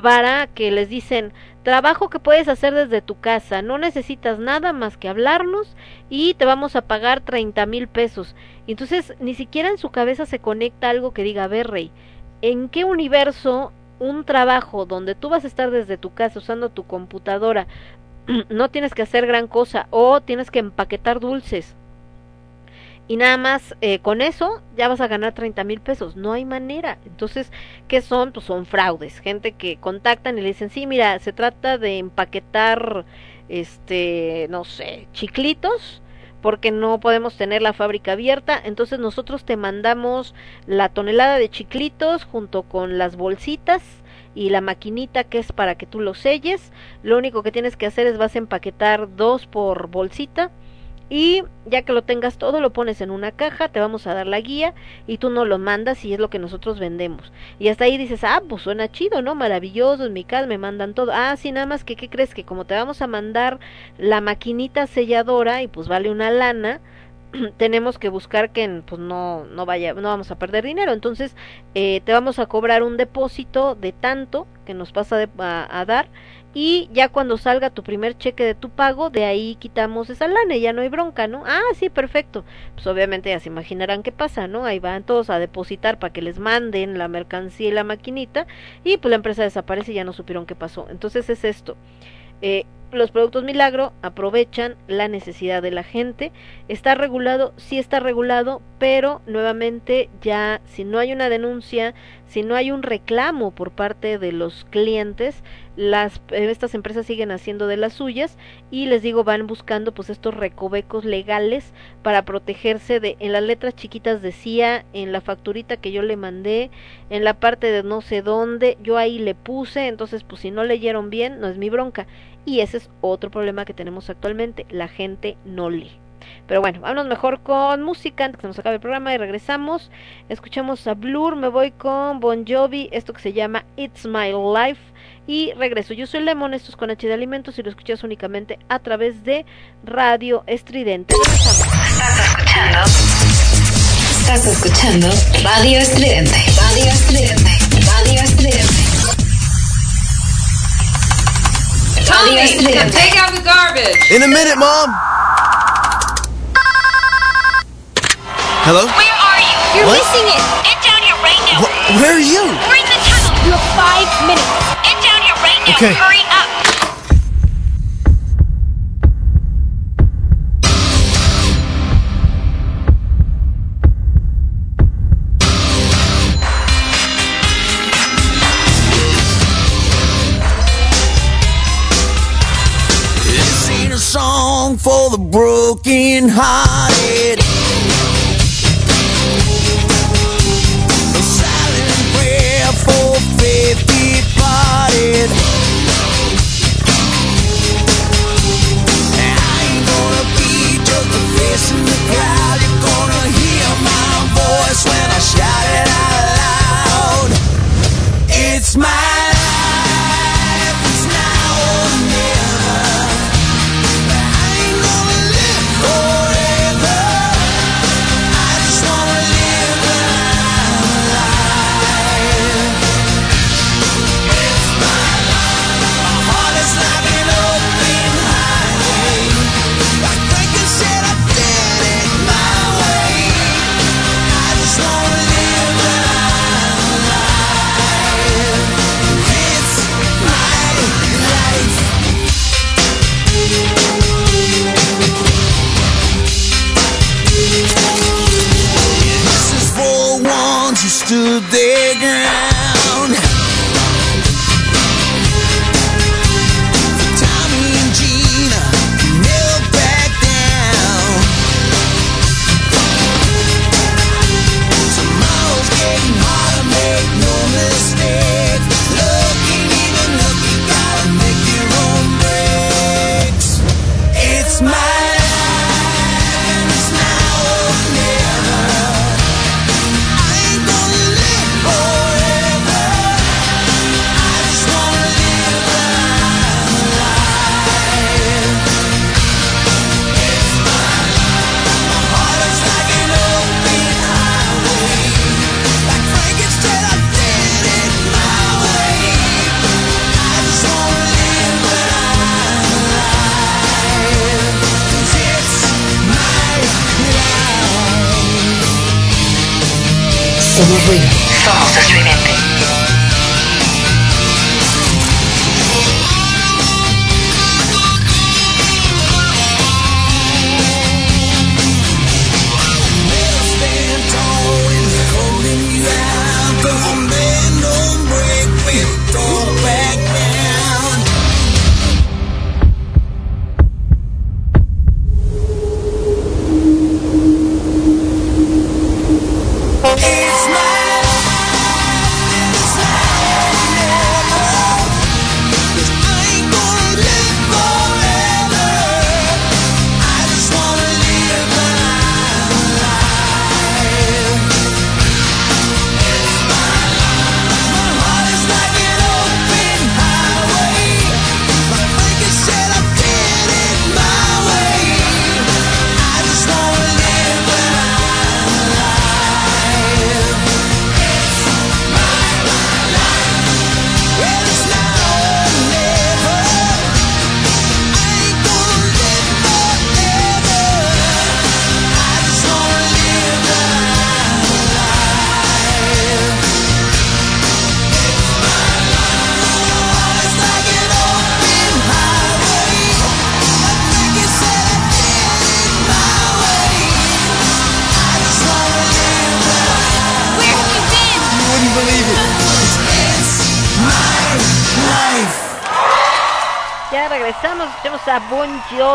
para que les dicen trabajo que puedes hacer desde tu casa, no necesitas nada más que hablarnos y te vamos a pagar treinta mil pesos. Entonces ni siquiera en su cabeza se conecta algo que diga, a ver, rey, ¿en qué universo un trabajo donde tú vas a estar desde tu casa usando tu computadora, no tienes que hacer gran cosa o tienes que empaquetar dulces y nada más eh, con eso ya vas a ganar 30 mil pesos. No hay manera. Entonces, ¿qué son? Pues son fraudes. Gente que contactan y le dicen, sí, mira, se trata de empaquetar, este, no sé, chiclitos porque no podemos tener la fábrica abierta, entonces nosotros te mandamos la tonelada de chiclitos junto con las bolsitas y la maquinita que es para que tú los selles. Lo único que tienes que hacer es vas a empaquetar dos por bolsita y ya que lo tengas todo lo pones en una caja, te vamos a dar la guía y tú no lo mandas y es lo que nosotros vendemos. Y hasta ahí dices, ah, pues suena chido, ¿no? Maravilloso, en mi casa me mandan todo. Ah, sí, nada más que, ¿qué crees? Que como te vamos a mandar la maquinita selladora y pues vale una lana, tenemos que buscar que pues no no vaya no vamos a perder dinero entonces eh, te vamos a cobrar un depósito de tanto que nos pasa de, a dar y ya cuando salga tu primer cheque de tu pago, de ahí quitamos esa lana y ya no hay bronca, ¿no? Ah, sí, perfecto. Pues obviamente ya se imaginarán qué pasa, ¿no? Ahí van todos a depositar para que les manden la mercancía y la maquinita y pues la empresa desaparece y ya no supieron qué pasó. Entonces es esto. Eh, los productos milagro aprovechan la necesidad de la gente. Está regulado, sí está regulado, pero nuevamente ya si no hay una denuncia, si no hay un reclamo por parte de los clientes, las estas empresas siguen haciendo de las suyas y les digo van buscando pues estos recovecos legales para protegerse de en las letras chiquitas decía en la facturita que yo le mandé en la parte de no sé dónde yo ahí le puse entonces pues si no leyeron bien no es mi bronca y ese es otro problema que tenemos actualmente la gente no lee pero bueno, vámonos mejor con música antes que nos acabe el programa y regresamos. Escuchamos a Blur, me voy con Bon Jovi, esto que se llama It's My Life. Y regreso, yo soy Lemon, esto es con H de Alimentos y lo escuchas únicamente a través de Radio Estridente. Estás escuchando Radio Estridente. Radio Estridente. Radio Estridente. Radio Estridente. take out the garbage. In a minute, Mom. Hello? Where are you? You're What? missing it. Get down here right now. Wh- where are you? We're in the tunnel. You have five minutes. Get down here right now. Okay. Hurry up. For the broken hearted. Somos ruido. Somos estridente.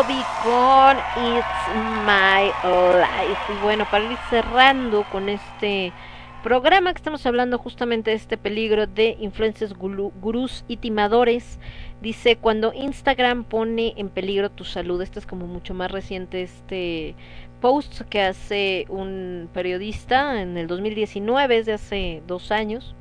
It's My Life. Y bueno, para ir cerrando con este programa que estamos hablando justamente de este peligro de influencers gurús y timadores. Dice, cuando Instagram pone en peligro tu salud, este es como mucho más reciente este post que hace un periodista en el 2019, es de hace dos años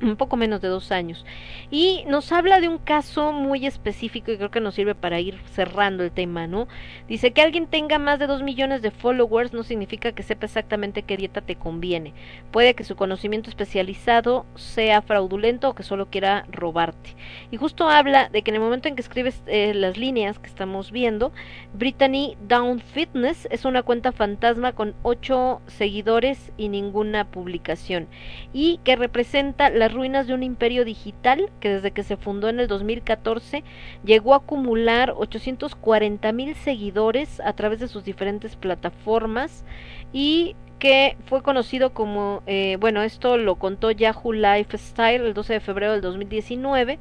un poco menos de dos años. Y nos habla de un caso muy específico y creo que nos sirve para ir cerrando el tema, ¿no? Dice que alguien tenga más de dos millones de followers no significa que sepa exactamente qué dieta te conviene. Puede que su conocimiento especializado sea fraudulento o que solo quiera robarte. Y justo habla de que en el momento en que escribes eh, las líneas que estamos viendo, Brittany Down Fitness es una cuenta fantasma con ocho seguidores y ninguna publicación. Y que representa la ruinas de un imperio digital que desde que se fundó en el 2014 llegó a acumular 840 mil seguidores a través de sus diferentes plataformas y que fue conocido como, eh, bueno, esto lo contó Yahoo Lifestyle el 12 de febrero del 2019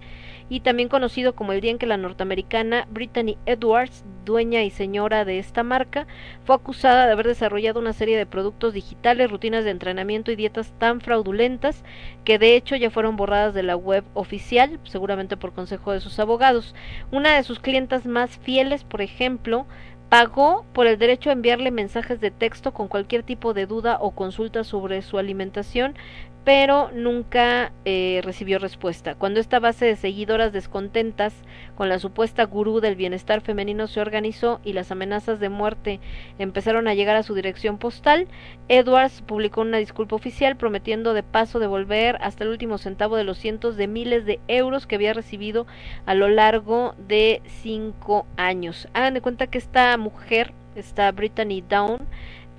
y también conocido como el día en que la norteamericana Brittany Edwards, dueña y señora de esta marca, fue acusada de haber desarrollado una serie de productos digitales, rutinas de entrenamiento y dietas tan fraudulentas que de hecho ya fueron borradas de la web oficial, seguramente por consejo de sus abogados. Una de sus clientas más fieles, por ejemplo, pagó por el derecho a enviarle mensajes de texto con cualquier tipo de duda o consulta sobre su alimentación, pero nunca eh, recibió respuesta. Cuando esta base de seguidoras descontentas con la supuesta gurú del bienestar femenino se organizó y las amenazas de muerte empezaron a llegar a su dirección postal, Edwards publicó una disculpa oficial prometiendo de paso devolver hasta el último centavo de los cientos de miles de euros que había recibido a lo largo de cinco años. Hagan de cuenta que esta mujer, esta Brittany Down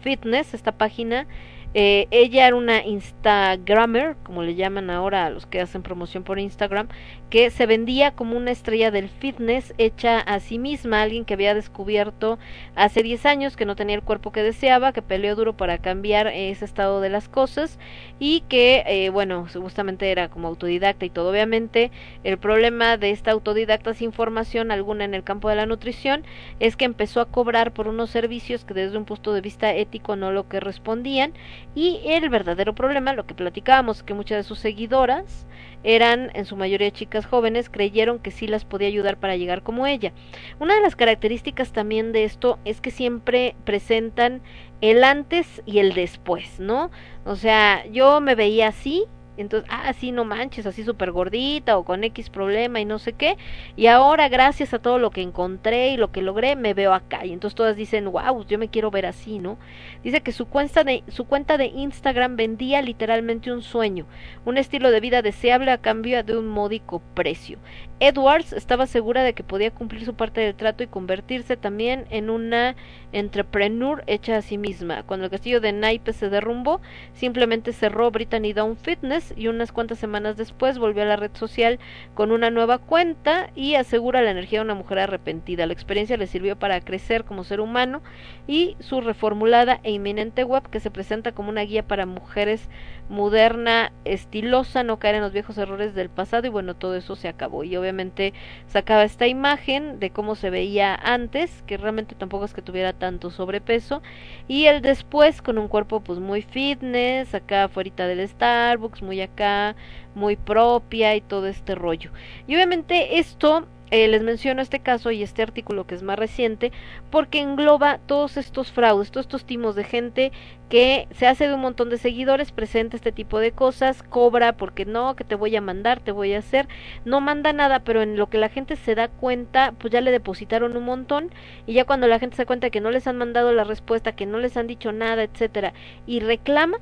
Fitness, esta página, eh, ella era una Instagrammer, como le llaman ahora a los que hacen promoción por Instagram, que se vendía como una estrella del fitness hecha a sí misma, alguien que había descubierto hace 10 años que no tenía el cuerpo que deseaba, que peleó duro para cambiar ese estado de las cosas y que, eh, bueno, justamente era como autodidacta y todo. Obviamente, el problema de esta autodidacta sin formación alguna en el campo de la nutrición es que empezó a cobrar por unos servicios que desde un punto de vista ético no lo que respondían y el verdadero problema, lo que platicábamos, que muchas de sus seguidoras eran en su mayoría chicas jóvenes, creyeron que sí las podía ayudar para llegar como ella. Una de las características también de esto es que siempre presentan el antes y el después, ¿no? O sea, yo me veía así entonces, ah, sí, no manches, así súper gordita o con X problema y no sé qué. Y ahora, gracias a todo lo que encontré y lo que logré, me veo acá. Y entonces todas dicen, wow, yo me quiero ver así, ¿no? Dice que su cuenta de, su cuenta de Instagram vendía literalmente un sueño, un estilo de vida deseable a cambio de un módico precio. Edwards estaba segura de que podía cumplir su parte del trato y convertirse también en una entrepreneur hecha a sí misma. Cuando el castillo de Naipes se derrumbó, simplemente cerró Brittany Down Fitness y unas cuantas semanas después volvió a la red social con una nueva cuenta y asegura la energía de una mujer arrepentida. La experiencia le sirvió para crecer como ser humano y su reformulada e inminente web que se presenta como una guía para mujeres moderna, estilosa, no caer en los viejos errores del pasado y bueno, todo eso se acabó y obviamente sacaba esta imagen de cómo se veía antes, que realmente tampoco es que tuviera tanto sobrepeso y el después con un cuerpo pues muy fitness, acá afuera del Starbucks, muy acá, muy propia y todo este rollo. Y obviamente esto eh, les menciono este caso y este artículo que es más reciente porque engloba todos estos fraudes, todos estos timos de gente que se hace de un montón de seguidores, presenta este tipo de cosas, cobra porque no, que te voy a mandar, te voy a hacer, no manda nada, pero en lo que la gente se da cuenta, pues ya le depositaron un montón y ya cuando la gente se da cuenta que no les han mandado la respuesta, que no les han dicho nada, etcétera, y reclama,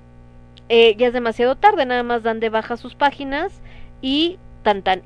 eh, ya es demasiado tarde, nada más dan de baja sus páginas y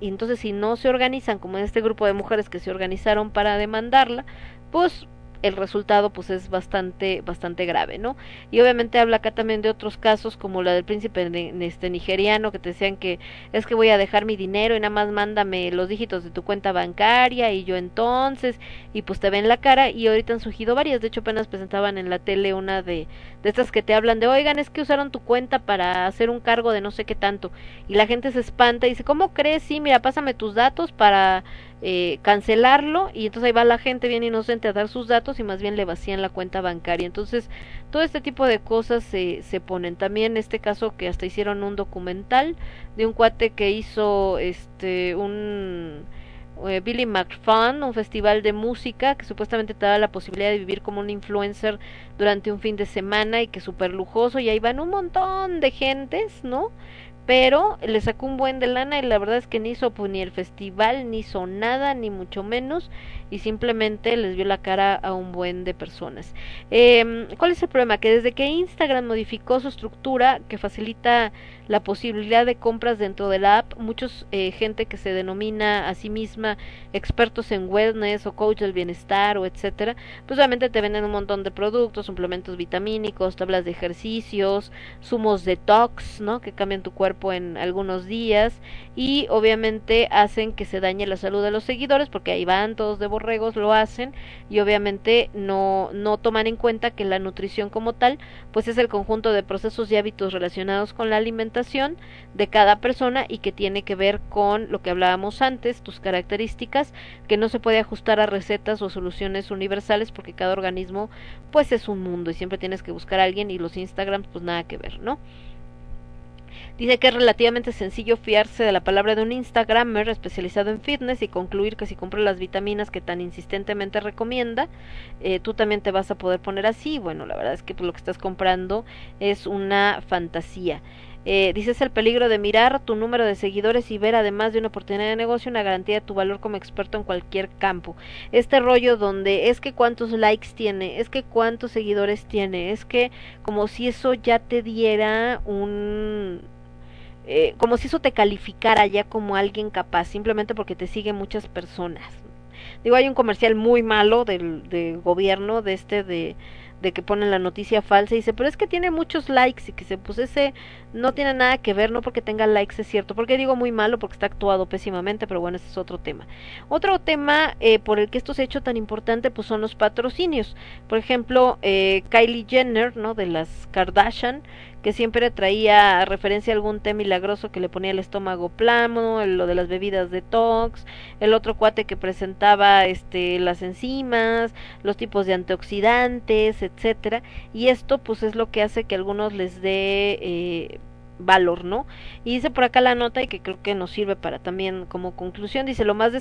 y entonces si no se organizan como en este grupo de mujeres que se organizaron para demandarla, pues el resultado pues es bastante bastante grave no y obviamente habla acá también de otros casos como la del príncipe este nigeriano que te decían que es que voy a dejar mi dinero y nada más mándame los dígitos de tu cuenta bancaria y yo entonces y pues te ven la cara y ahorita han surgido varias. De hecho apenas presentaban en la tele una de de estas que te hablan de oigan es que usaron tu cuenta para hacer un cargo de no sé qué tanto y la gente se espanta y dice cómo crees sí mira pásame tus datos para eh, cancelarlo y entonces ahí va la gente bien inocente a dar sus datos y más bien le vacían la cuenta bancaria. Entonces, todo este tipo de cosas se, se ponen. También este caso que hasta hicieron un documental de un cuate que hizo este un eh, Billy McFun, un festival de música que supuestamente te da la posibilidad de vivir como un influencer durante un fin de semana y que súper lujoso y ahí van un montón de gentes, ¿no? Pero le sacó un buen de lana y la verdad es que ni hizo pues, ni el festival, ni hizo nada, ni mucho menos, y simplemente les vio la cara a un buen de personas. Eh, ¿Cuál es el problema? Que desde que Instagram modificó su estructura, que facilita la posibilidad de compras dentro de la app, muchos eh, gente que se denomina a sí misma expertos en wellness o coach del bienestar o etcétera, pues obviamente te venden un montón de productos, suplementos vitamínicos, tablas de ejercicios, zumos detox, ¿no? Que cambian tu cuerpo en algunos días y obviamente hacen que se dañe la salud de los seguidores porque ahí van todos de borregos, lo hacen y obviamente no no toman en cuenta que la nutrición como tal pues es el conjunto de procesos y hábitos relacionados con la alimentación de cada persona y que tiene que ver con lo que hablábamos antes, tus características, que no se puede ajustar a recetas o soluciones universales porque cada organismo pues es un mundo y siempre tienes que buscar a alguien y los Instagrams pues nada que ver, ¿no? Dice que es relativamente sencillo fiarse de la palabra de un Instagramer especializado en fitness y concluir que si compras las vitaminas que tan insistentemente recomienda, eh, tú también te vas a poder poner así. Bueno, la verdad es que pues, lo que estás comprando es una fantasía. Eh, dices el peligro de mirar tu número de seguidores y ver además de una oportunidad de negocio una garantía de tu valor como experto en cualquier campo. Este rollo donde es que cuántos likes tiene, es que cuántos seguidores tiene, es que como si eso ya te diera un eh, como si eso te calificara ya como alguien capaz, simplemente porque te siguen muchas personas. Digo, hay un comercial muy malo del, del gobierno, de este de de que ponen la noticia falsa y dice, pero es que tiene muchos likes y que se pues ese no tiene nada que ver, no porque tenga likes es cierto, porque digo muy malo porque está actuado pésimamente, pero bueno, ese es otro tema. Otro tema eh, por el que esto se ha hecho tan importante pues son los patrocinios. Por ejemplo, eh, Kylie Jenner, ¿no? De las Kardashian, que siempre traía referencia a algún té milagroso que le ponía el estómago plano, lo de las bebidas detox, el otro cuate que presentaba este las enzimas, los tipos de antioxidantes, etcétera, y esto pues es lo que hace que a algunos les dé eh, valor, ¿no? Y dice por acá la nota y que creo que nos sirve para también como conclusión, dice lo más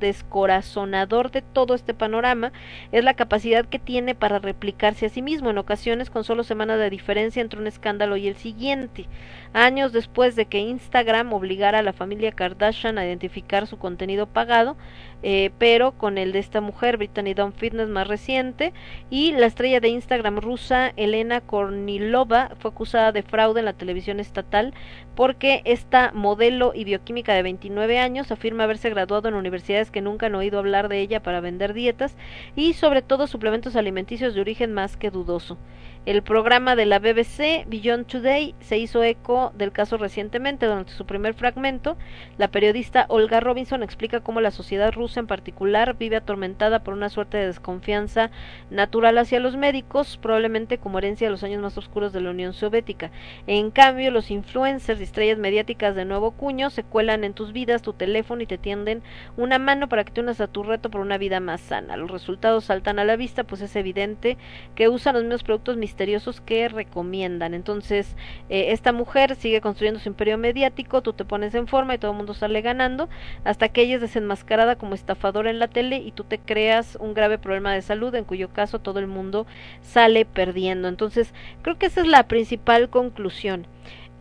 descorazonador de todo este panorama es la capacidad que tiene para replicarse a sí mismo, en ocasiones con solo semanas de diferencia entre un escándalo y el siguiente. Años después de que Instagram obligara a la familia Kardashian a identificar su contenido pagado, eh, pero con el de esta mujer, Brittany Dawn Fitness más reciente, y la estrella de Instagram rusa, Elena Kornilova, fue acusada de fraude en la televisión estatal porque esta modelo y bioquímica de 29 años afirma haberse graduado en universidades que nunca han oído hablar de ella para vender dietas y sobre todo suplementos alimenticios de origen más que dudoso. El programa de la BBC Beyond Today se hizo eco del caso recientemente. Durante su primer fragmento, la periodista Olga Robinson explica cómo la sociedad rusa en particular vive atormentada por una suerte de desconfianza natural hacia los médicos, probablemente como herencia de los años más oscuros de la Unión Soviética. En cambio, los influencers y estrellas mediáticas de nuevo cuño se cuelan en tus vidas, tu teléfono y te tienden una mano para que te unas a tu reto por una vida más sana. Los resultados saltan a la vista, pues es evidente que usan los mismos productos misteriosos que recomiendan. Entonces, eh, esta mujer sigue construyendo su imperio mediático, tú te pones en forma y todo el mundo sale ganando, hasta que ella es desenmascarada como estafadora en la tele y tú te creas un grave problema de salud, en cuyo caso todo el mundo sale perdiendo. Entonces, creo que esa es la principal conclusión.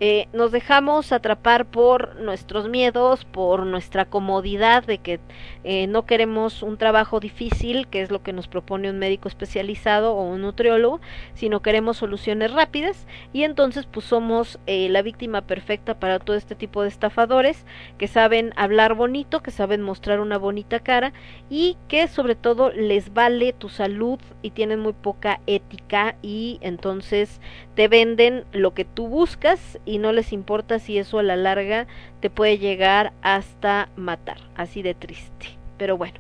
Eh, nos dejamos atrapar por nuestros miedos, por nuestra comodidad de que eh, no queremos un trabajo difícil, que es lo que nos propone un médico especializado o un nutriólogo, sino queremos soluciones rápidas. Y entonces pues somos eh, la víctima perfecta para todo este tipo de estafadores que saben hablar bonito, que saben mostrar una bonita cara y que sobre todo les vale tu salud y tienen muy poca ética y entonces te venden lo que tú buscas y no les importa si eso a la larga te puede llegar hasta matar, así de triste. Pero bueno,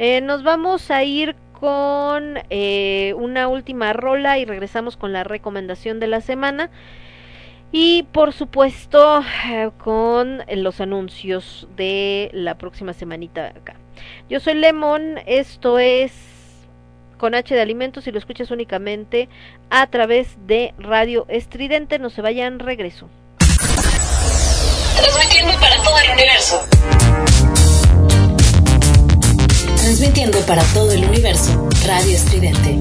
eh, nos vamos a ir con eh, una última rola y regresamos con la recomendación de la semana. Y por supuesto eh, con los anuncios de la próxima semanita acá. Yo soy Lemon, esto es con H de Alimentos y lo escuchas únicamente a través de Radio Estridente. No se vayan, regreso. Transmitiendo para todo el universo. Transmitiendo para todo el universo, Radio Estridente.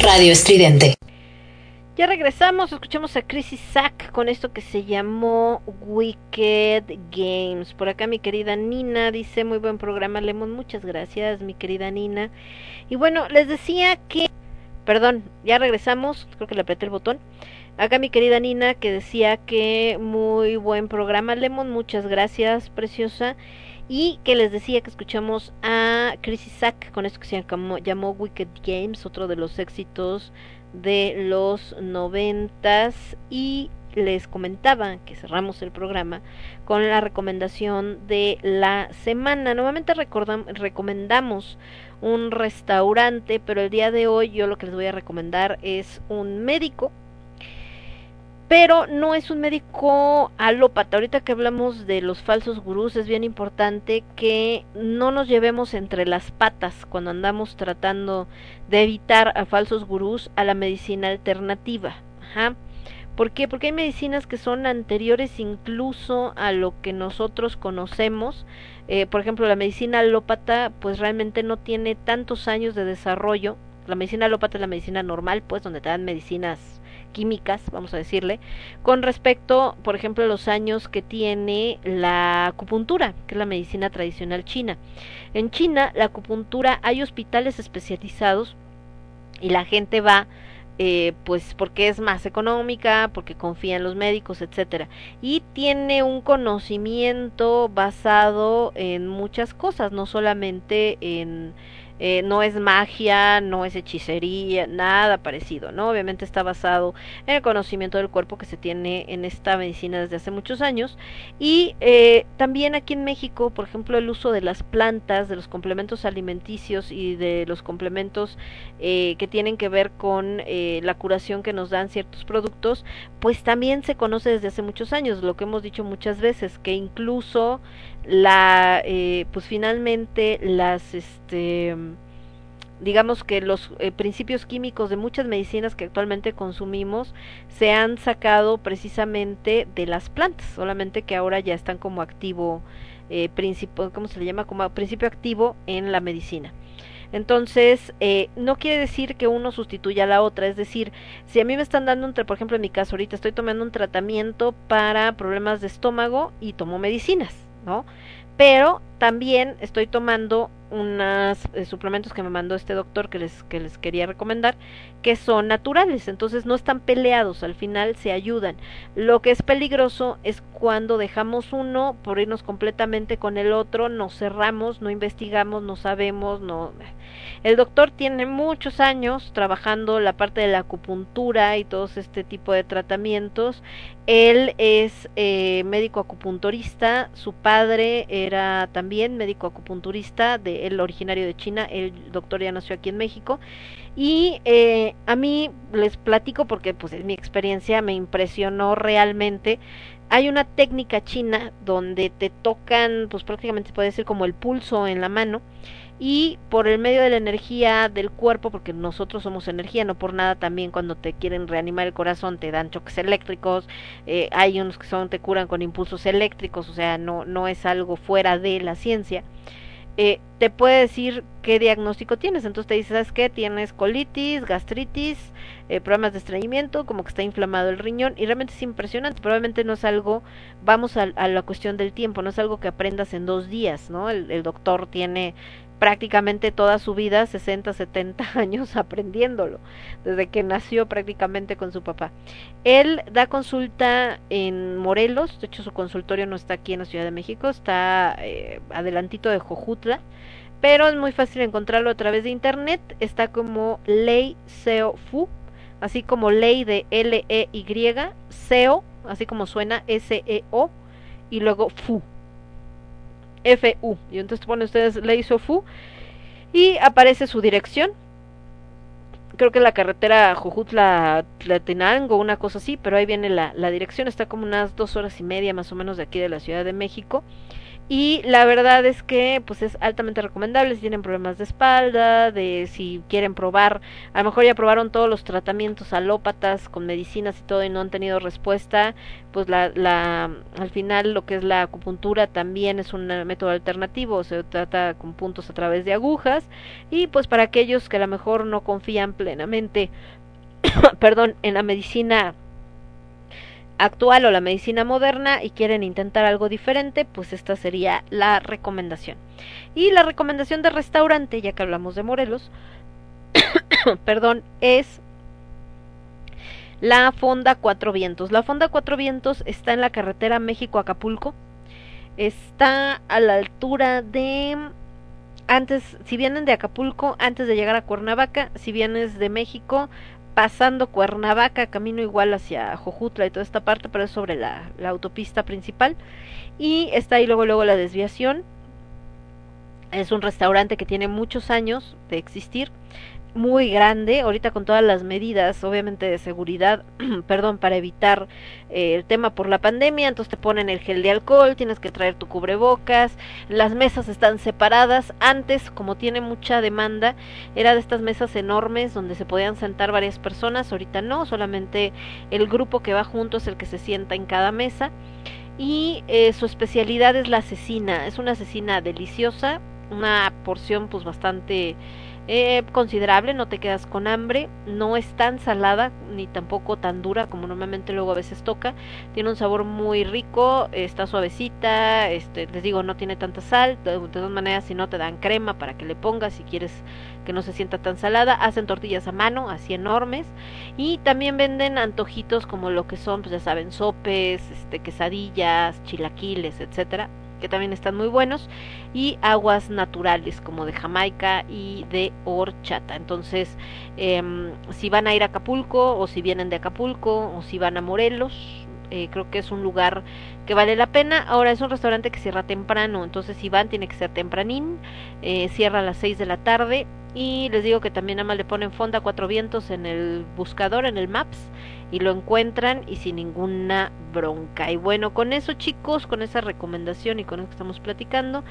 Radio Estridente. Ya regresamos, escuchamos a Chris Isaac con esto que se llamó Wicked Games. Por acá mi querida Nina dice, muy buen programa, Lemon, muchas gracias mi querida Nina. Y bueno, les decía que, perdón, ya regresamos, creo que le apreté el botón. Acá mi querida Nina que decía que muy buen programa, Lemon, muchas gracias, preciosa. Y que les decía que escuchamos a Chris Isaac con esto que se llamó, llamó Wicked Games, otro de los éxitos de los noventas. Y les comentaba que cerramos el programa con la recomendación de la semana. Nuevamente recomendamos un restaurante, pero el día de hoy yo lo que les voy a recomendar es un médico pero no es un médico alópata. Ahorita que hablamos de los falsos gurús, es bien importante que no nos llevemos entre las patas cuando andamos tratando de evitar a falsos gurús a la medicina alternativa. Ajá. ¿Por qué? Porque hay medicinas que son anteriores incluso a lo que nosotros conocemos. Eh, por ejemplo, la medicina alópata, pues realmente no tiene tantos años de desarrollo. La medicina alópata es la medicina normal, pues, donde te dan medicinas químicas, vamos a decirle, con respecto, por ejemplo, a los años que tiene la acupuntura, que es la medicina tradicional china. En China, la acupuntura hay hospitales especializados y la gente va eh, pues porque es más económica, porque confía en los médicos, etcétera, y tiene un conocimiento basado en muchas cosas, no solamente en eh, no es magia, no es hechicería, nada parecido, ¿no? Obviamente está basado en el conocimiento del cuerpo que se tiene en esta medicina desde hace muchos años y eh, también aquí en México, por ejemplo, el uso de las plantas, de los complementos alimenticios y de los complementos eh, que tienen que ver con la curación que nos dan ciertos productos, pues también se conoce desde hace muchos años, lo que hemos dicho muchas veces, que incluso la eh, pues finalmente las este digamos que los eh, principios químicos de muchas medicinas que actualmente consumimos se han sacado precisamente de las plantas solamente que ahora ya están como activo eh, principio cómo se le llama como principio activo en la medicina. Entonces, eh, no quiere decir que uno sustituya a la otra, es decir, si a mí me están dando, un, por ejemplo, en mi caso ahorita estoy tomando un tratamiento para problemas de estómago y tomo medicinas, ¿no? Pero también estoy tomando unos eh, suplementos que me mandó este doctor que les, que les quería recomendar, que son naturales, entonces no están peleados, al final se ayudan. Lo que es peligroso es cuando dejamos uno por irnos completamente con el otro, nos cerramos, no investigamos, no sabemos, no... El doctor tiene muchos años trabajando la parte de la acupuntura y todos este tipo de tratamientos. Él es eh, médico acupunturista, su padre era también médico acupunturista, de, él originario de China, el doctor ya nació aquí en México. Y eh, a mí les platico porque pues es mi experiencia, me impresionó realmente hay una técnica china donde te tocan, pues prácticamente puede decir como el pulso en la mano y por el medio de la energía del cuerpo, porque nosotros somos energía, no por nada también cuando te quieren reanimar el corazón te dan choques eléctricos, eh, hay unos que son te curan con impulsos eléctricos, o sea, no, no es algo fuera de la ciencia. Eh, te puede decir qué diagnóstico tienes. Entonces te dice, ¿sabes qué? Tienes colitis, gastritis, eh, problemas de estreñimiento, como que está inflamado el riñón. Y realmente es impresionante. Probablemente no es algo, vamos a, a la cuestión del tiempo, no es algo que aprendas en dos días, ¿no? El, el doctor tiene prácticamente toda su vida, 60, 70 años aprendiéndolo, desde que nació prácticamente con su papá. Él da consulta en Morelos, de hecho su consultorio no está aquí en la Ciudad de México, está eh, adelantito de Jojutla, pero es muy fácil encontrarlo a través de internet, está como Ley Seo Fu, así como Ley de L-E-Y, Seo, así como suena S-E-O, y luego Fu, FU. Y entonces ponen ustedes hizo FU y aparece su dirección. Creo que la carretera Jujutla-Tlatenango, una cosa así, pero ahí viene la, la dirección. Está como unas dos horas y media más o menos de aquí de la Ciudad de México y la verdad es que pues es altamente recomendable si tienen problemas de espalda, de si quieren probar, a lo mejor ya probaron todos los tratamientos alópatas con medicinas y todo y no han tenido respuesta, pues la, la al final lo que es la acupuntura también es un método alternativo, se trata con puntos a través de agujas y pues para aquellos que a lo mejor no confían plenamente perdón, en la medicina actual o la medicina moderna y quieren intentar algo diferente, pues esta sería la recomendación. Y la recomendación de restaurante, ya que hablamos de Morelos, perdón, es la Fonda Cuatro Vientos. La Fonda Cuatro Vientos está en la carretera México-Acapulco. Está a la altura de antes, si vienen de Acapulco, antes de llegar a Cuernavaca, si vienes de México, pasando Cuernavaca, camino igual hacia Jojutla y toda esta parte, pero es sobre la, autopista principal. Y está ahí luego, luego la desviación. Es un restaurante que tiene muchos años de existir muy grande, ahorita con todas las medidas, obviamente de seguridad, perdón, para evitar eh, el tema por la pandemia, entonces te ponen el gel de alcohol, tienes que traer tu cubrebocas, las mesas están separadas, antes como tiene mucha demanda, era de estas mesas enormes donde se podían sentar varias personas, ahorita no, solamente el grupo que va junto es el que se sienta en cada mesa. Y eh, su especialidad es la asesina, es una asesina deliciosa, una porción pues bastante eh, considerable, no te quedas con hambre, no es tan salada ni tampoco tan dura como normalmente luego a veces toca, tiene un sabor muy rico, está suavecita, este, les digo, no tiene tanta sal, de, de todas maneras si no te dan crema para que le pongas si quieres que no se sienta tan salada, hacen tortillas a mano, así enormes, y también venden antojitos como lo que son, pues ya saben, sopes, este, quesadillas, chilaquiles, etcétera, que también están muy buenos, y aguas naturales como de Jamaica y de horchata. Entonces, eh, si van a ir a Acapulco o si vienen de Acapulco o si van a Morelos, eh, creo que es un lugar que vale la pena. Ahora es un restaurante que cierra temprano, entonces si van tiene que ser tempranín, eh, cierra a las 6 de la tarde y les digo que también nada más le ponen Fonda Cuatro Vientos en el buscador, en el Maps y lo encuentran y sin ninguna bronca. Y bueno, con eso chicos, con esa recomendación y con eso que estamos platicando,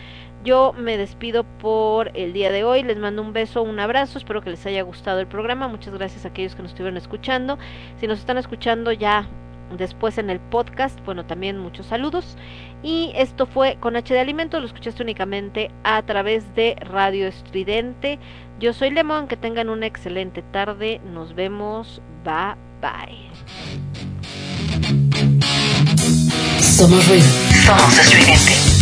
yo me despido por el día de hoy. Les mando un beso, un abrazo, espero que les haya gustado el programa. Muchas gracias a aquellos que nos estuvieron escuchando. Si nos están escuchando ya después en el podcast, bueno, también muchos saludos. Y esto fue con H de Alimentos, lo escuchaste únicamente a través de Radio Estridente. Yo soy Lemón, que tengan una excelente tarde. Nos vemos. Bye bye. Somos ruido. Somos.